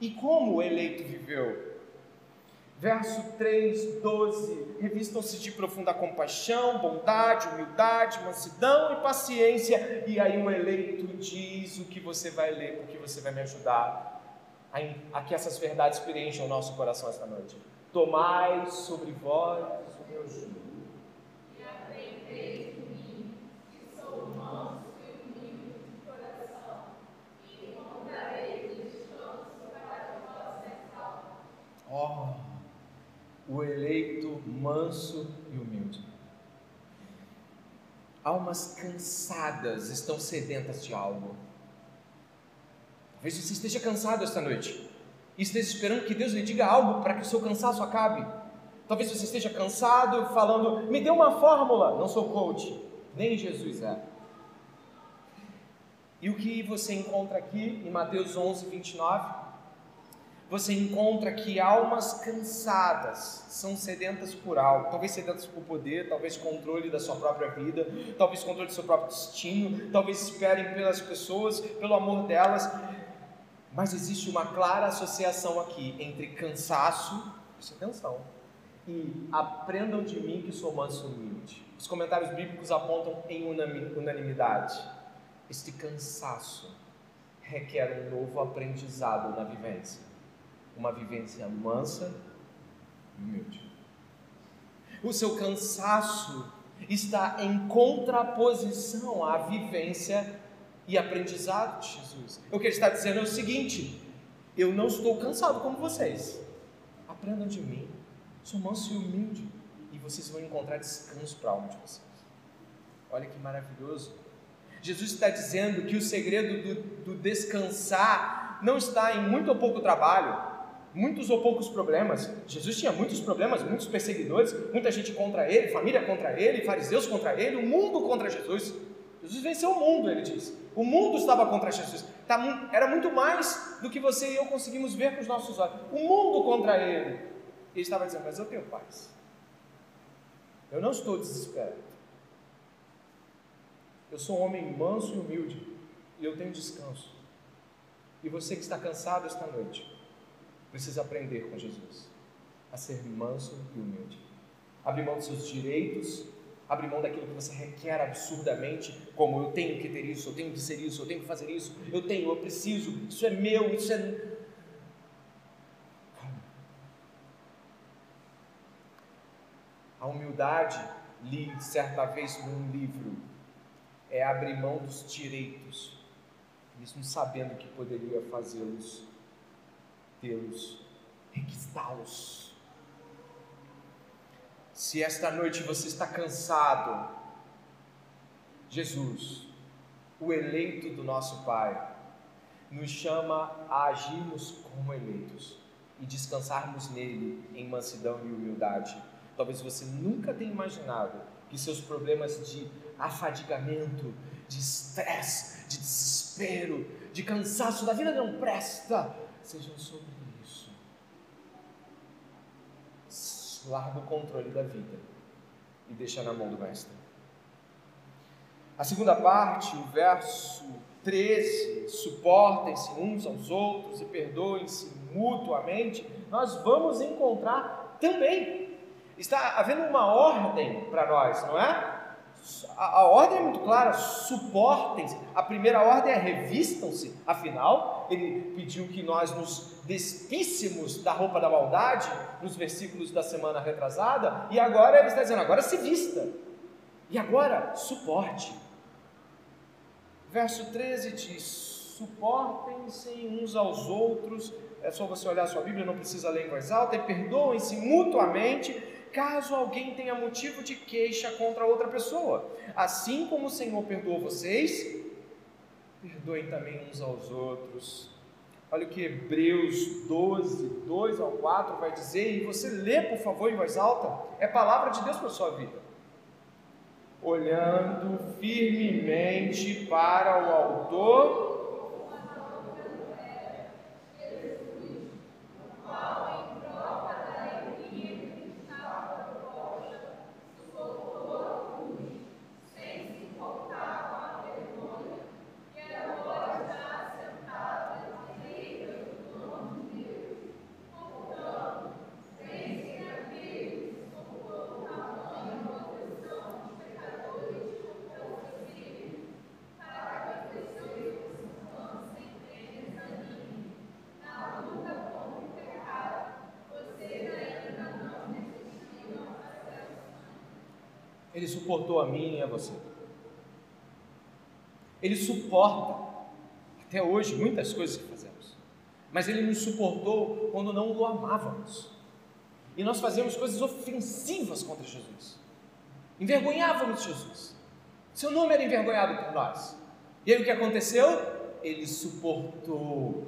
A: E como o eleito viveu? Verso 3, 12: Revistam-se de profunda compaixão, bondade, humildade, mansidão e paciência. E aí o eleito diz o que você vai ler, porque você vai me ajudar a, a que essas verdades preencham o nosso coração esta noite. Tomai sobre vós o meu jugo. E que e e o. Oh! O eleito manso e humilde. Almas cansadas estão sedentas de algo. Talvez você esteja cansado esta noite e esteja esperando que Deus lhe diga algo para que o seu cansaço acabe. Talvez você esteja cansado falando, me dê uma fórmula. Não sou coach, nem Jesus é. E o que você encontra aqui em Mateus 11, 29? Você encontra que almas cansadas são sedentas por algo, talvez sedentas por poder, talvez controle da sua própria vida, talvez controle do seu próprio destino, talvez esperem pelas pessoas, pelo amor delas. Mas existe uma clara associação aqui entre cansaço, preste atenção, e aprendam de mim que sou manso e humilde. Os comentários bíblicos apontam em unanimidade. Este cansaço requer um novo aprendizado na vivência uma vivência mansa e humilde. O seu cansaço está em contraposição à vivência e aprendizado de Jesus. O que ele está dizendo é o seguinte: eu não estou cansado como vocês. Aprendam de mim, sou manso e humilde. vocês vão encontrar descanso para a alma de vocês. Olha que maravilhoso. Jesus está dizendo que o segredo do, do descansar não está em muito ou pouco trabalho, muitos ou poucos problemas. Jesus tinha muitos problemas, muitos perseguidores, muita gente contra ele, família contra ele, fariseus contra ele, o mundo contra Jesus. Jesus venceu o mundo, ele diz. O mundo estava contra Jesus. Tá era muito mais do que você e eu conseguimos ver com os nossos olhos. O mundo contra ele. Ele estava dizendo: Mas eu tenho paz. Eu não estou desesperado. Eu sou um homem manso e humilde. E eu tenho descanso. E você que está cansado esta noite, precisa aprender com Jesus a ser manso e humilde. Abrir mão dos seus direitos, abrir mão daquilo que você requer absurdamente, como eu tenho que ter isso, eu tenho que ser isso, eu tenho que fazer isso, eu tenho, eu preciso, isso é meu, isso é. A humildade, li certa vez num livro, é abrir mão dos direitos, mesmo sabendo que poderia fazê-los, tê-los, requistá-los. Se esta noite você está cansado, Jesus, o eleito do nosso Pai, nos chama a agirmos como eleitos e descansarmos nele em mansidão e humildade. Talvez você nunca tenha imaginado que seus problemas de afadigamento, de estresse, de desespero, de cansaço da vida não presta, sejam sobre isso. Larga o controle da vida e deixa na mão do Mestre. A segunda parte, o verso 13, suportem-se uns aos outros e perdoem-se mutuamente, nós vamos encontrar também. Está havendo uma ordem para nós, não é? A, a, ordem é muito clara: suportem-se. A primeira ordem é revistam-se. Afinal, ele pediu que nós nos despíssemos da roupa da maldade, nos versículos da semana retrasada, e agora ele está dizendo: agora se vista. E agora, suporte. Verso 13 diz: suportem-se uns aos outros. É só você olhar sua Bíblia, não precisa ler em voz alta, e perdoem-se mutuamente caso alguém tenha motivo de queixa contra outra pessoa. Assim como o Senhor perdoou vocês, perdoem também uns aos outros. Olha o que Hebreus 12, 2 ao 4 vai dizer, e você lê, por favor, em voz alta, é palavra de Deus para a sua vida. Olhando firmemente para o Autor Ele suportou a mim e a você. Ele suporta até hoje muitas coisas que fazemos. Mas ele nos suportou quando não o amávamos. E nós fazíamos coisas ofensivas contra Jesus. Envergonhávamos Jesus. Seu nome era envergonhado por nós. E aí o que aconteceu? Ele suportou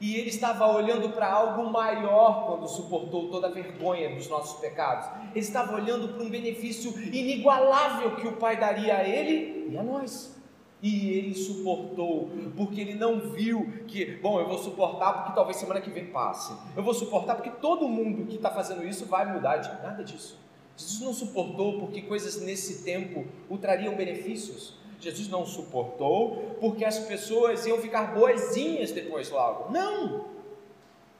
A: e ele estava olhando para algo maior quando suportou toda a vergonha dos nossos pecados. Ele estava olhando para um benefício inigualável que o Pai daria a ele e a nós. E ele suportou, porque ele não viu que, bom, eu vou suportar porque talvez semana que vem passe. Eu vou suportar porque todo mundo que está fazendo isso vai mudar de nada disso. Jesus não suportou porque coisas nesse tempo o trariam benefícios. Jesus não suportou porque as pessoas iam ficar boazinhas depois logo. Não!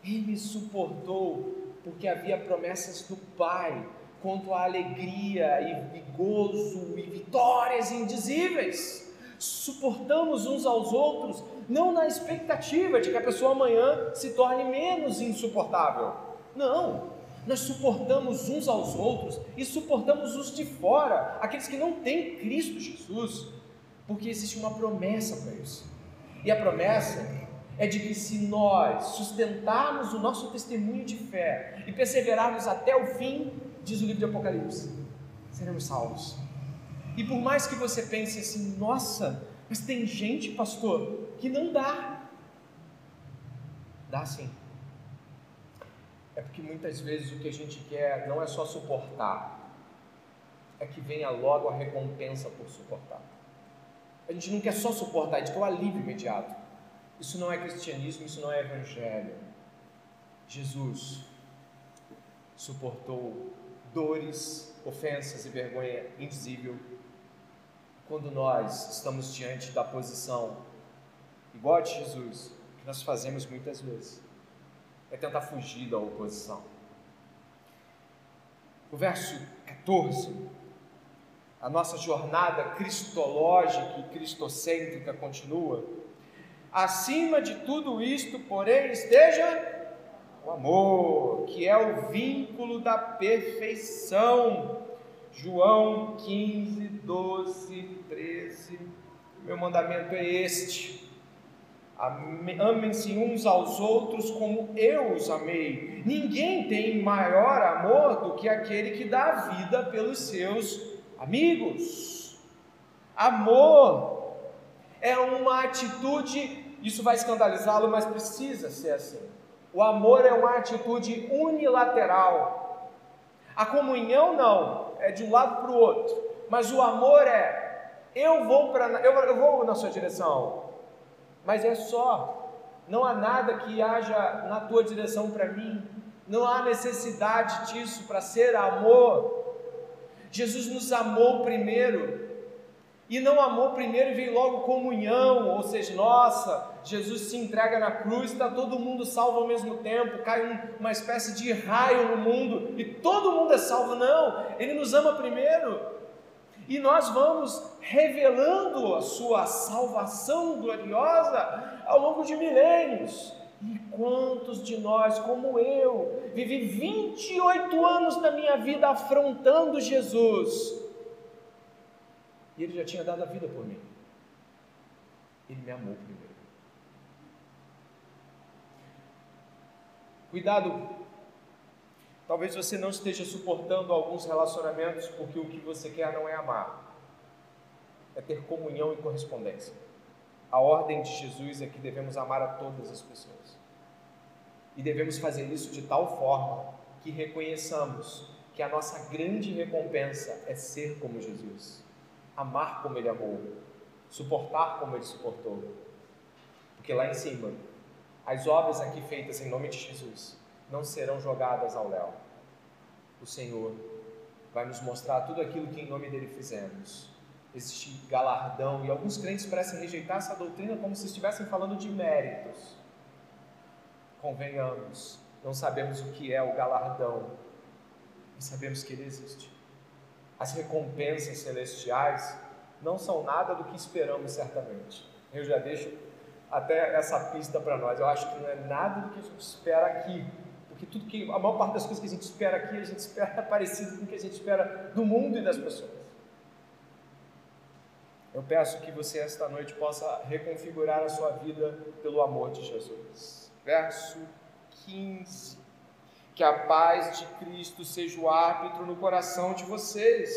A: Ele suportou porque havia promessas do Pai quanto à alegria e, gozo e vitórias indizíveis. Suportamos uns aos outros, não na expectativa de que a pessoa amanhã se torne menos insuportável. Não, nós suportamos uns aos outros e suportamos os de fora, aqueles que não têm Cristo Jesus, porque existe uma promessa para isso. E a promessa é de que se nós sustentarmos o nosso testemunho de fé e perseverarmos até o fim, diz o livro de Apocalipse, seremos salvos. E por mais que você pense assim, nossa, mas tem gente, pastor, que não dá. Dá sim. É porque muitas vezes o que a gente quer não é só suportar, é que venha logo a recompensa por suportar. A gente não quer só suportar, a gente quer o alívio imediato. Isso não é cristianismo, isso não é evangelho. Jesus suportou dores, ofensas e vergonha indizível quando nós estamos diante da posição igual a de Jesus, que nós fazemos muitas vezes, é tentar fugir da oposição. O verso 14, a nossa jornada cristológica e cristocêntrica continua. Acima de tudo isto, porém, esteja o amor, que é o vínculo da perfeição. João 15, 12, 13. Meu mandamento é este: amem-se uns aos outros como eu os amei. Ninguém tem maior amor do que aquele que dá a vida pelos seus amigos. Amor é uma atitude, isso vai escandalizá-lo, mas precisa ser assim. O amor é uma atitude unilateral. A comunhão não, é de um lado para o outro. Mas o amor é eu vou para eu, eu vou na sua direção, mas é só. Não há nada que haja na tua direção para mim. Não há necessidade disso para ser amor. Jesus nos amou primeiro. E não amou primeiro e veio logo comunhão, ou seja, nossa, Jesus se entrega na cruz, está todo mundo salvo ao mesmo tempo, cai uma espécie de raio no mundo e todo mundo é salvo. Não, Ele nos ama primeiro. E nós vamos revelando a sua salvação gloriosa ao longo de milênios. E quantos de nós, como eu, vivi 28 anos da minha vida afrontando Jesus, e Ele já tinha dado a vida por mim. Ele me amou primeiro. Cuidado, talvez você não esteja suportando alguns relacionamentos porque o que você quer não é amar, é ter comunhão e correspondência. A ordem de Jesus é que devemos amar a todas as pessoas. E devemos fazer isso de tal forma que reconheçamos que a nossa grande recompensa é ser como Jesus amar como ele amou, suportar como ele suportou. Porque lá em cima, as obras aqui feitas em nome de Jesus não serão jogadas ao léu. O Senhor vai nos mostrar tudo aquilo que em nome dele fizemos. Existe galardão e alguns crentes parecem rejeitar essa doutrina como se estivessem falando de méritos. Convenhamos, não sabemos o que é o galardão, mas sabemos que ele existe as recompensas celestiais não são nada do que esperamos certamente. Eu já deixo até essa pista para nós. Eu acho que não é nada do que a gente espera aqui, porque tudo que a maior parte das coisas que a gente espera aqui, a gente espera parecido com o que a gente espera do mundo e das pessoas. Eu peço que você esta noite possa reconfigurar a sua vida pelo amor de Jesus. Verso 15 que a paz de Cristo seja o árbitro no coração de vocês,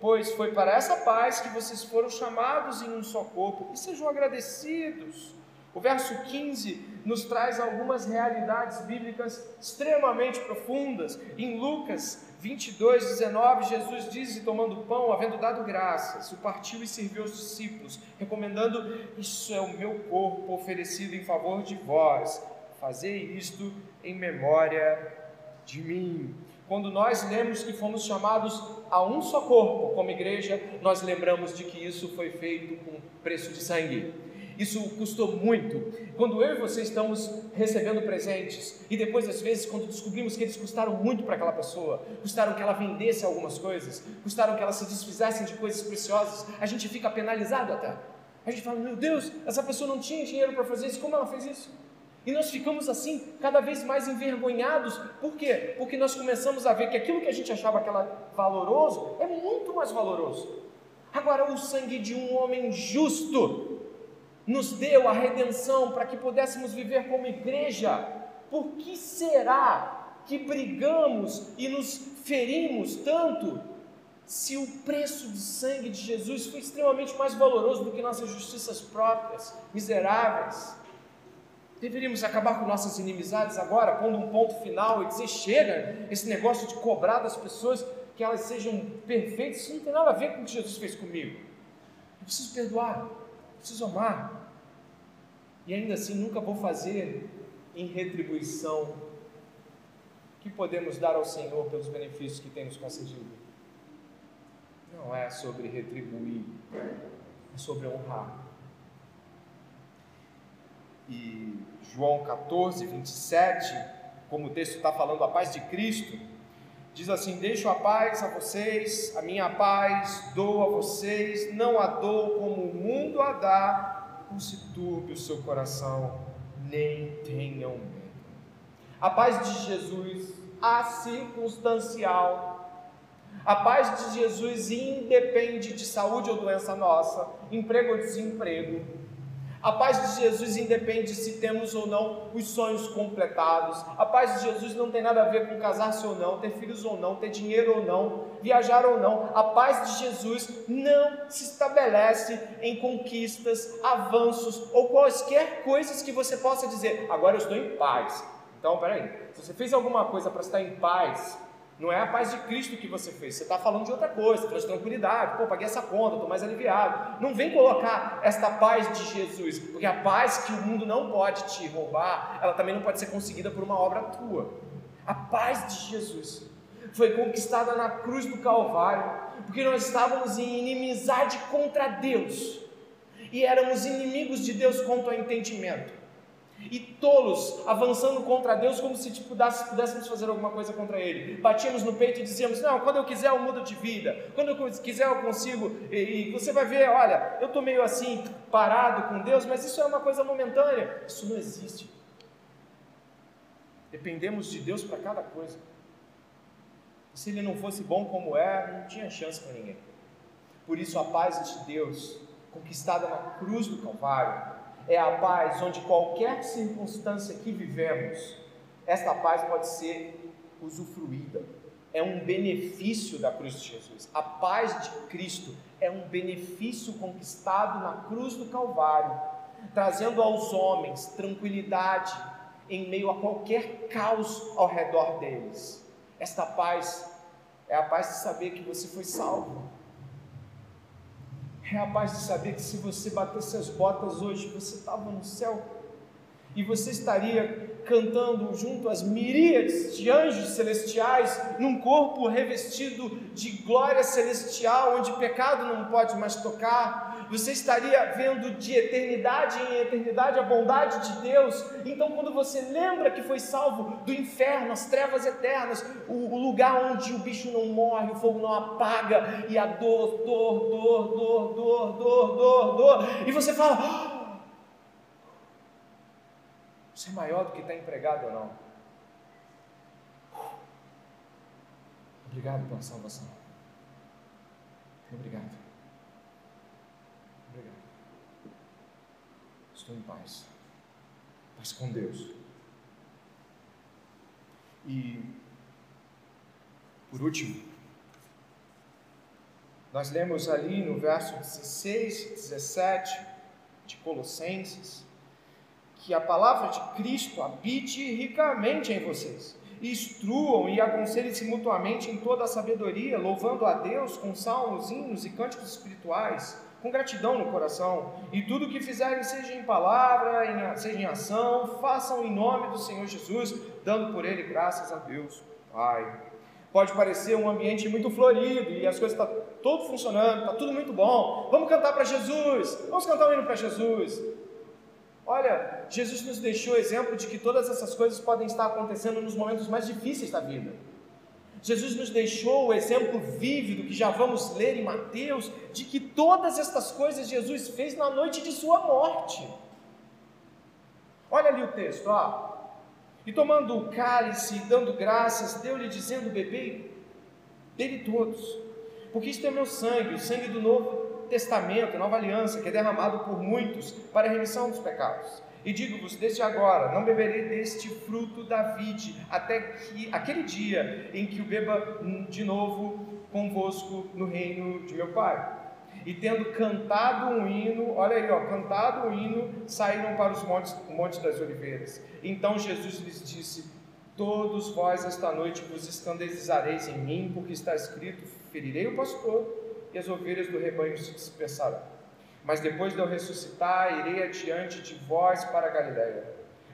A: pois foi para essa paz que vocês foram chamados em um só corpo, e sejam agradecidos. O verso 15 nos traz algumas realidades bíblicas extremamente profundas. Em Lucas 22, 19, Jesus diz: tomando pão, havendo dado graças, o partiu e serviu aos discípulos, recomendando: Isso é o meu corpo oferecido em favor de vós. Fazei isto em memória de mim. Quando nós lemos que fomos chamados a um só corpo como igreja, nós lembramos de que isso foi feito com preço de sangue. Isso custou muito. Quando eu e você estamos recebendo presentes, e depois, às vezes, quando descobrimos que eles custaram muito para aquela pessoa, custaram que ela vendesse algumas coisas, custaram que ela se desfizesse de coisas preciosas, a gente fica penalizado até. A gente fala: Meu Deus, essa pessoa não tinha dinheiro para fazer isso, como ela fez isso? E nós ficamos assim, cada vez mais envergonhados. Por quê? Porque nós começamos a ver que aquilo que a gente achava que era valoroso é muito mais valoroso. Agora, o sangue de um homem justo nos deu a redenção para que pudéssemos viver como igreja. Por que será que brigamos e nos ferimos tanto se o preço de sangue de Jesus foi extremamente mais valoroso do que nossas justiças próprias, miseráveis? Deveríamos acabar com nossas inimizades agora, pondo um ponto final e dizer: chega, esse negócio de cobrar das pessoas que elas sejam perfeitas, isso não tem nada a ver com o que Jesus fez comigo. Eu preciso perdoar, eu preciso amar. E ainda assim, nunca vou fazer em retribuição o que podemos dar ao Senhor pelos benefícios que tem nos concedido não é sobre retribuir, é sobre honrar. E João 14, 27, como o texto está falando, a paz de Cristo, diz assim: Deixo a paz a vocês, a minha paz dou a vocês, não a dou como o mundo a dá, não se turbe o seu coração, nem tenham medo. A paz de Jesus, circunstancial, a paz de Jesus independe de saúde ou doença nossa, emprego ou desemprego. A paz de Jesus independe se temos ou não os sonhos completados. A paz de Jesus não tem nada a ver com casar-se ou não, ter filhos ou não, ter dinheiro ou não, viajar ou não. A paz de Jesus não se estabelece em conquistas, avanços ou quaisquer coisas que você possa dizer, agora eu estou em paz. Então, peraí, se você fez alguma coisa para estar em paz, não é a paz de Cristo que você fez, você está falando de outra coisa, traz tranquilidade, pô, paguei essa conta, estou mais aliviado. Não vem colocar esta paz de Jesus, porque a paz que o mundo não pode te roubar, ela também não pode ser conseguida por uma obra tua. A paz de Jesus foi conquistada na cruz do Calvário, porque nós estávamos em inimizade contra Deus e éramos inimigos de Deus quanto ao entendimento e tolos avançando contra Deus como se tipo, pudéssemos fazer alguma coisa contra Ele. Batíamos no peito e dizíamos: Não, quando eu quiser eu mudo de vida, quando eu quiser eu consigo. E, e você vai ver: Olha, eu estou meio assim parado com Deus, mas isso é uma coisa momentânea. Isso não existe. Dependemos de Deus para cada coisa. E se Ele não fosse bom como é, não tinha chance para ninguém. Por isso, a paz de Deus, conquistada na cruz do Calvário, é a paz onde qualquer circunstância que vivemos, esta paz pode ser usufruída. É um benefício da cruz de Jesus. A paz de Cristo é um benefício conquistado na cruz do Calvário, trazendo aos homens tranquilidade em meio a qualquer caos ao redor deles. Esta paz é a paz de saber que você foi salvo é de saber que se você batesse as botas hoje, você estava no céu e você estaria cantando junto às miríades de anjos celestiais, num corpo revestido de glória celestial, onde pecado não pode mais tocar, você estaria vendo de eternidade em eternidade a bondade de Deus. Então, quando você lembra que foi salvo do inferno, as trevas eternas, o, lugar onde o bicho não morre, o fogo não apaga, e a dor, dor, dor, dor, dor, dor, dor, dor, e você fala você é maior do que está empregado ou não? Obrigado pela salvação. Obrigado. Obrigado. Estou em paz. Paz com Deus. E, por último, nós lemos ali no verso 16, 17 de Colossenses que a palavra de Cristo habite ricamente em vocês. Instruam e aconselhem-se mutuamente em toda a sabedoria, louvando a Deus com salmos, hinos e cânticos espirituais, com gratidão no coração. E tudo o que fizerem, seja em palavra, seja em ação, façam em nome do Senhor Jesus, dando por Ele graças a Deus, Pai. Pode parecer um ambiente muito florido e as coisas estão tá tudo funcionando, está tudo muito bom. Vamos cantar para Jesus, vamos cantar um hino para Jesus. Olha, Jesus nos deixou exemplo de que todas essas coisas podem estar acontecendo nos momentos mais difíceis da vida. Jesus nos deixou o exemplo vívido que já vamos ler em Mateus de que todas estas coisas Jesus fez na noite de sua morte. Olha ali o texto, ó. E tomando o cálice e dando graças, deu-lhe dizendo: Bebei dele todos, porque isto é meu sangue, o sangue do novo Testamento, nova aliança, que é derramado por muitos para a remissão dos pecados. E digo-vos desde agora: não beberei deste fruto da vide, até que aquele dia em que o beba de novo convosco no reino de meu Pai. E tendo cantado um hino, olha aí, ó, cantado um hino, saíram para os montes, montes das oliveiras. Então Jesus lhes disse: Todos vós esta noite vos escandalizareis em mim, porque está escrito: ferirei o pastor e as ovelhas do rebanho se dispersarão. Mas depois de eu ressuscitar, irei adiante de vós para Galiléia.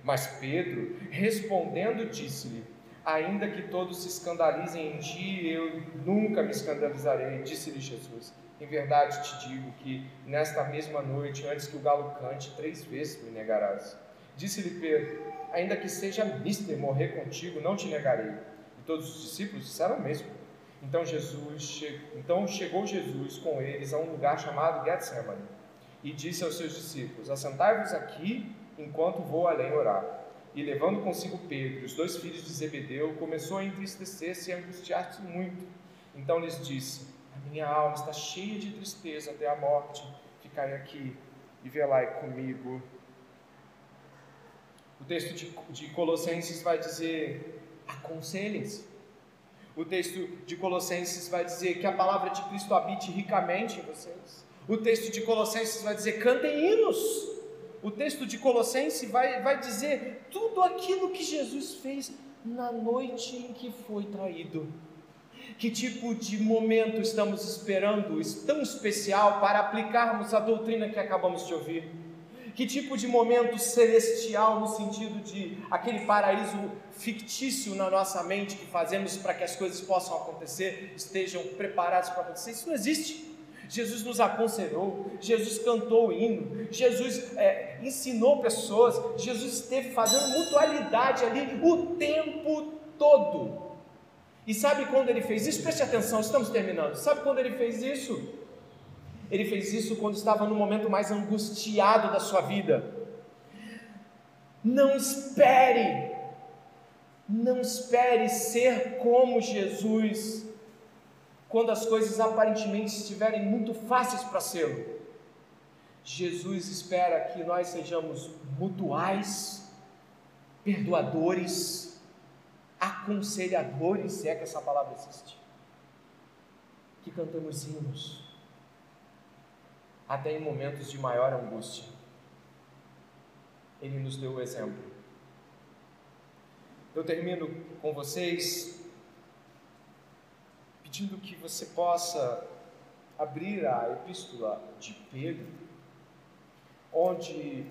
A: Mas Pedro, respondendo, disse-lhe: Ainda que todos se escandalizem em ti, eu nunca me escandalizarei, disse-lhe Jesus. Em verdade te digo que nesta mesma noite, antes que o galo cante, três vezes me negarás. Disse-lhe Pedro: Ainda que seja mister morrer contigo, não te negarei. E todos os discípulos disseram o mesmo. Então Jesus, então chegou Jesus com eles a um lugar chamado Getsemane e disse aos seus discípulos: Assentai-vos aqui enquanto vou além orar. E levando consigo Pedro os dois filhos de Zebedeu, começou a entristecer-se e angustiar-se muito. Então lhes disse: A minha alma está cheia de tristeza até a morte. Ficai aqui e velai comigo. O texto de, de Colossenses vai dizer: aconselhem-se. O texto de Colossenses vai dizer que a palavra de Cristo habite ricamente em vocês. O texto de Colossenses vai dizer: cantem hinos. O texto de Colossenses vai, vai dizer tudo aquilo que Jesus fez na noite em que foi traído. Que tipo de momento estamos esperando, tão especial, para aplicarmos a doutrina que acabamos de ouvir? Que tipo de momento celestial, no sentido de aquele paraíso fictício na nossa mente que fazemos para que as coisas possam acontecer, estejam preparados para acontecer? Isso não existe. Jesus nos aconselhou, Jesus cantou o hino, Jesus é, ensinou pessoas, Jesus esteve fazendo mutualidade ali o tempo todo. E sabe quando ele fez isso? Preste atenção, estamos terminando. Sabe quando ele fez isso? Ele fez isso quando estava no momento mais angustiado da sua vida. Não espere, não espere ser como Jesus quando as coisas aparentemente estiverem muito fáceis para ser. Jesus espera que nós sejamos mutuais, perdoadores, aconselhadores, se é que essa palavra existe, que cantamos hinos até em momentos de maior angústia. Ele nos deu o exemplo. Eu termino com vocês pedindo que você possa abrir a epístola de Pedro, onde,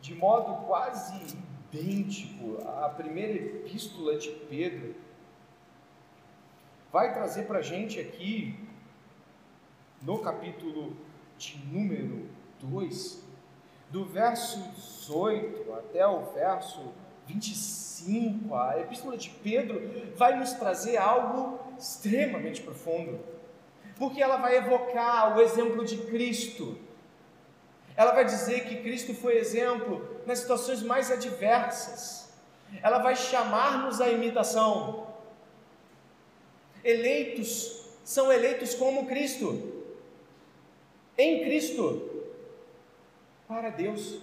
A: de modo quase idêntico à primeira epístola de Pedro, vai trazer para a gente aqui, no capítulo de número 2, do verso 18 até o verso 25, a Epístola de Pedro vai nos trazer algo extremamente profundo, porque ela vai evocar o exemplo de Cristo. Ela vai dizer que Cristo foi exemplo nas situações mais adversas. Ela vai chamar-nos à imitação. Eleitos são eleitos como Cristo em Cristo para Deus.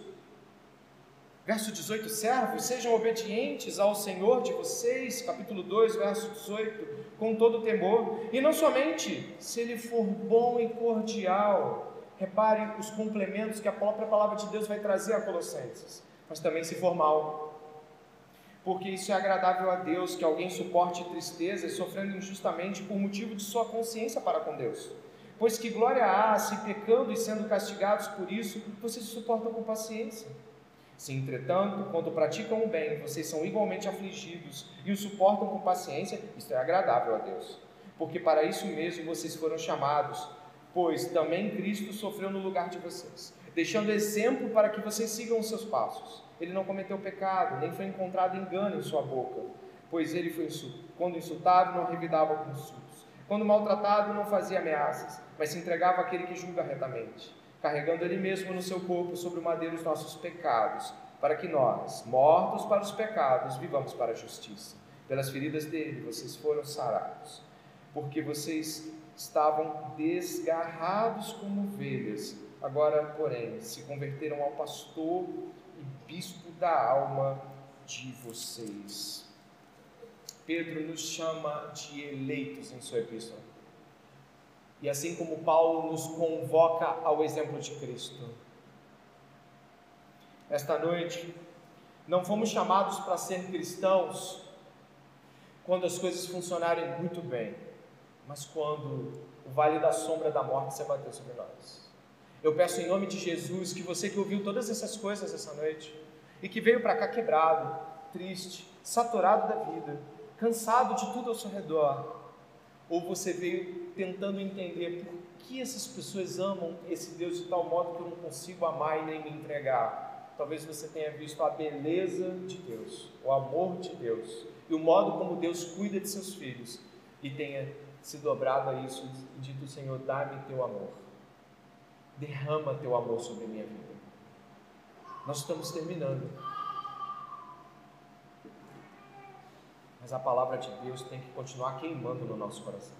A: Verso 18: Servos, sejam obedientes ao Senhor de vocês, capítulo 2, verso 18, com todo temor, e não somente se ele for bom e cordial. Repare os complementos que a própria palavra de Deus vai trazer a Colossenses, mas também se for mal. Porque isso é agradável a Deus que alguém suporte tristeza sofrendo injustamente por motivo de sua consciência para com Deus. Pois que glória há se pecando e sendo castigados por isso, vocês suportam com paciência. Se, entretanto, quando praticam o bem, vocês são igualmente afligidos e o suportam com paciência, isto é agradável a Deus. Porque para isso mesmo vocês foram chamados, pois também Cristo sofreu no lugar de vocês, deixando exemplo para que vocês sigam os seus passos. Ele não cometeu pecado, nem foi encontrado engano em sua boca, pois ele foi quando insultado não revidava com insultos, quando maltratado não fazia ameaças mas se entregava àquele que julga retamente, carregando ele mesmo no seu corpo sobre o madeiro os nossos pecados, para que nós, mortos para os pecados, vivamos para a justiça. Pelas feridas dele vocês foram sarados, porque vocês estavam desgarrados como ovelhas, agora, porém, se converteram ao pastor e bispo da alma de vocês. Pedro nos chama de eleitos em sua epístola. E assim como Paulo nos convoca ao exemplo de Cristo. Esta noite, não fomos chamados para ser cristãos quando as coisas funcionarem muito bem, mas quando o vale da sombra da morte se abater sobre nós. Eu peço em nome de Jesus que você que ouviu todas essas coisas essa noite e que veio para cá quebrado, triste, saturado da vida, cansado de tudo ao seu redor, ou você veio tentando entender por que essas pessoas amam esse Deus de tal modo que eu não consigo amar e nem me entregar. Talvez você tenha visto a beleza de Deus, o amor de Deus e o modo como Deus cuida de seus filhos e tenha se dobrado a isso e dito: Senhor, dá-me teu amor, derrama teu amor sobre minha vida. Nós estamos terminando. Mas a palavra de Deus tem que continuar queimando no nosso coração.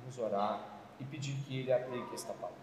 A: Vamos orar e pedir que Ele aplique esta palavra.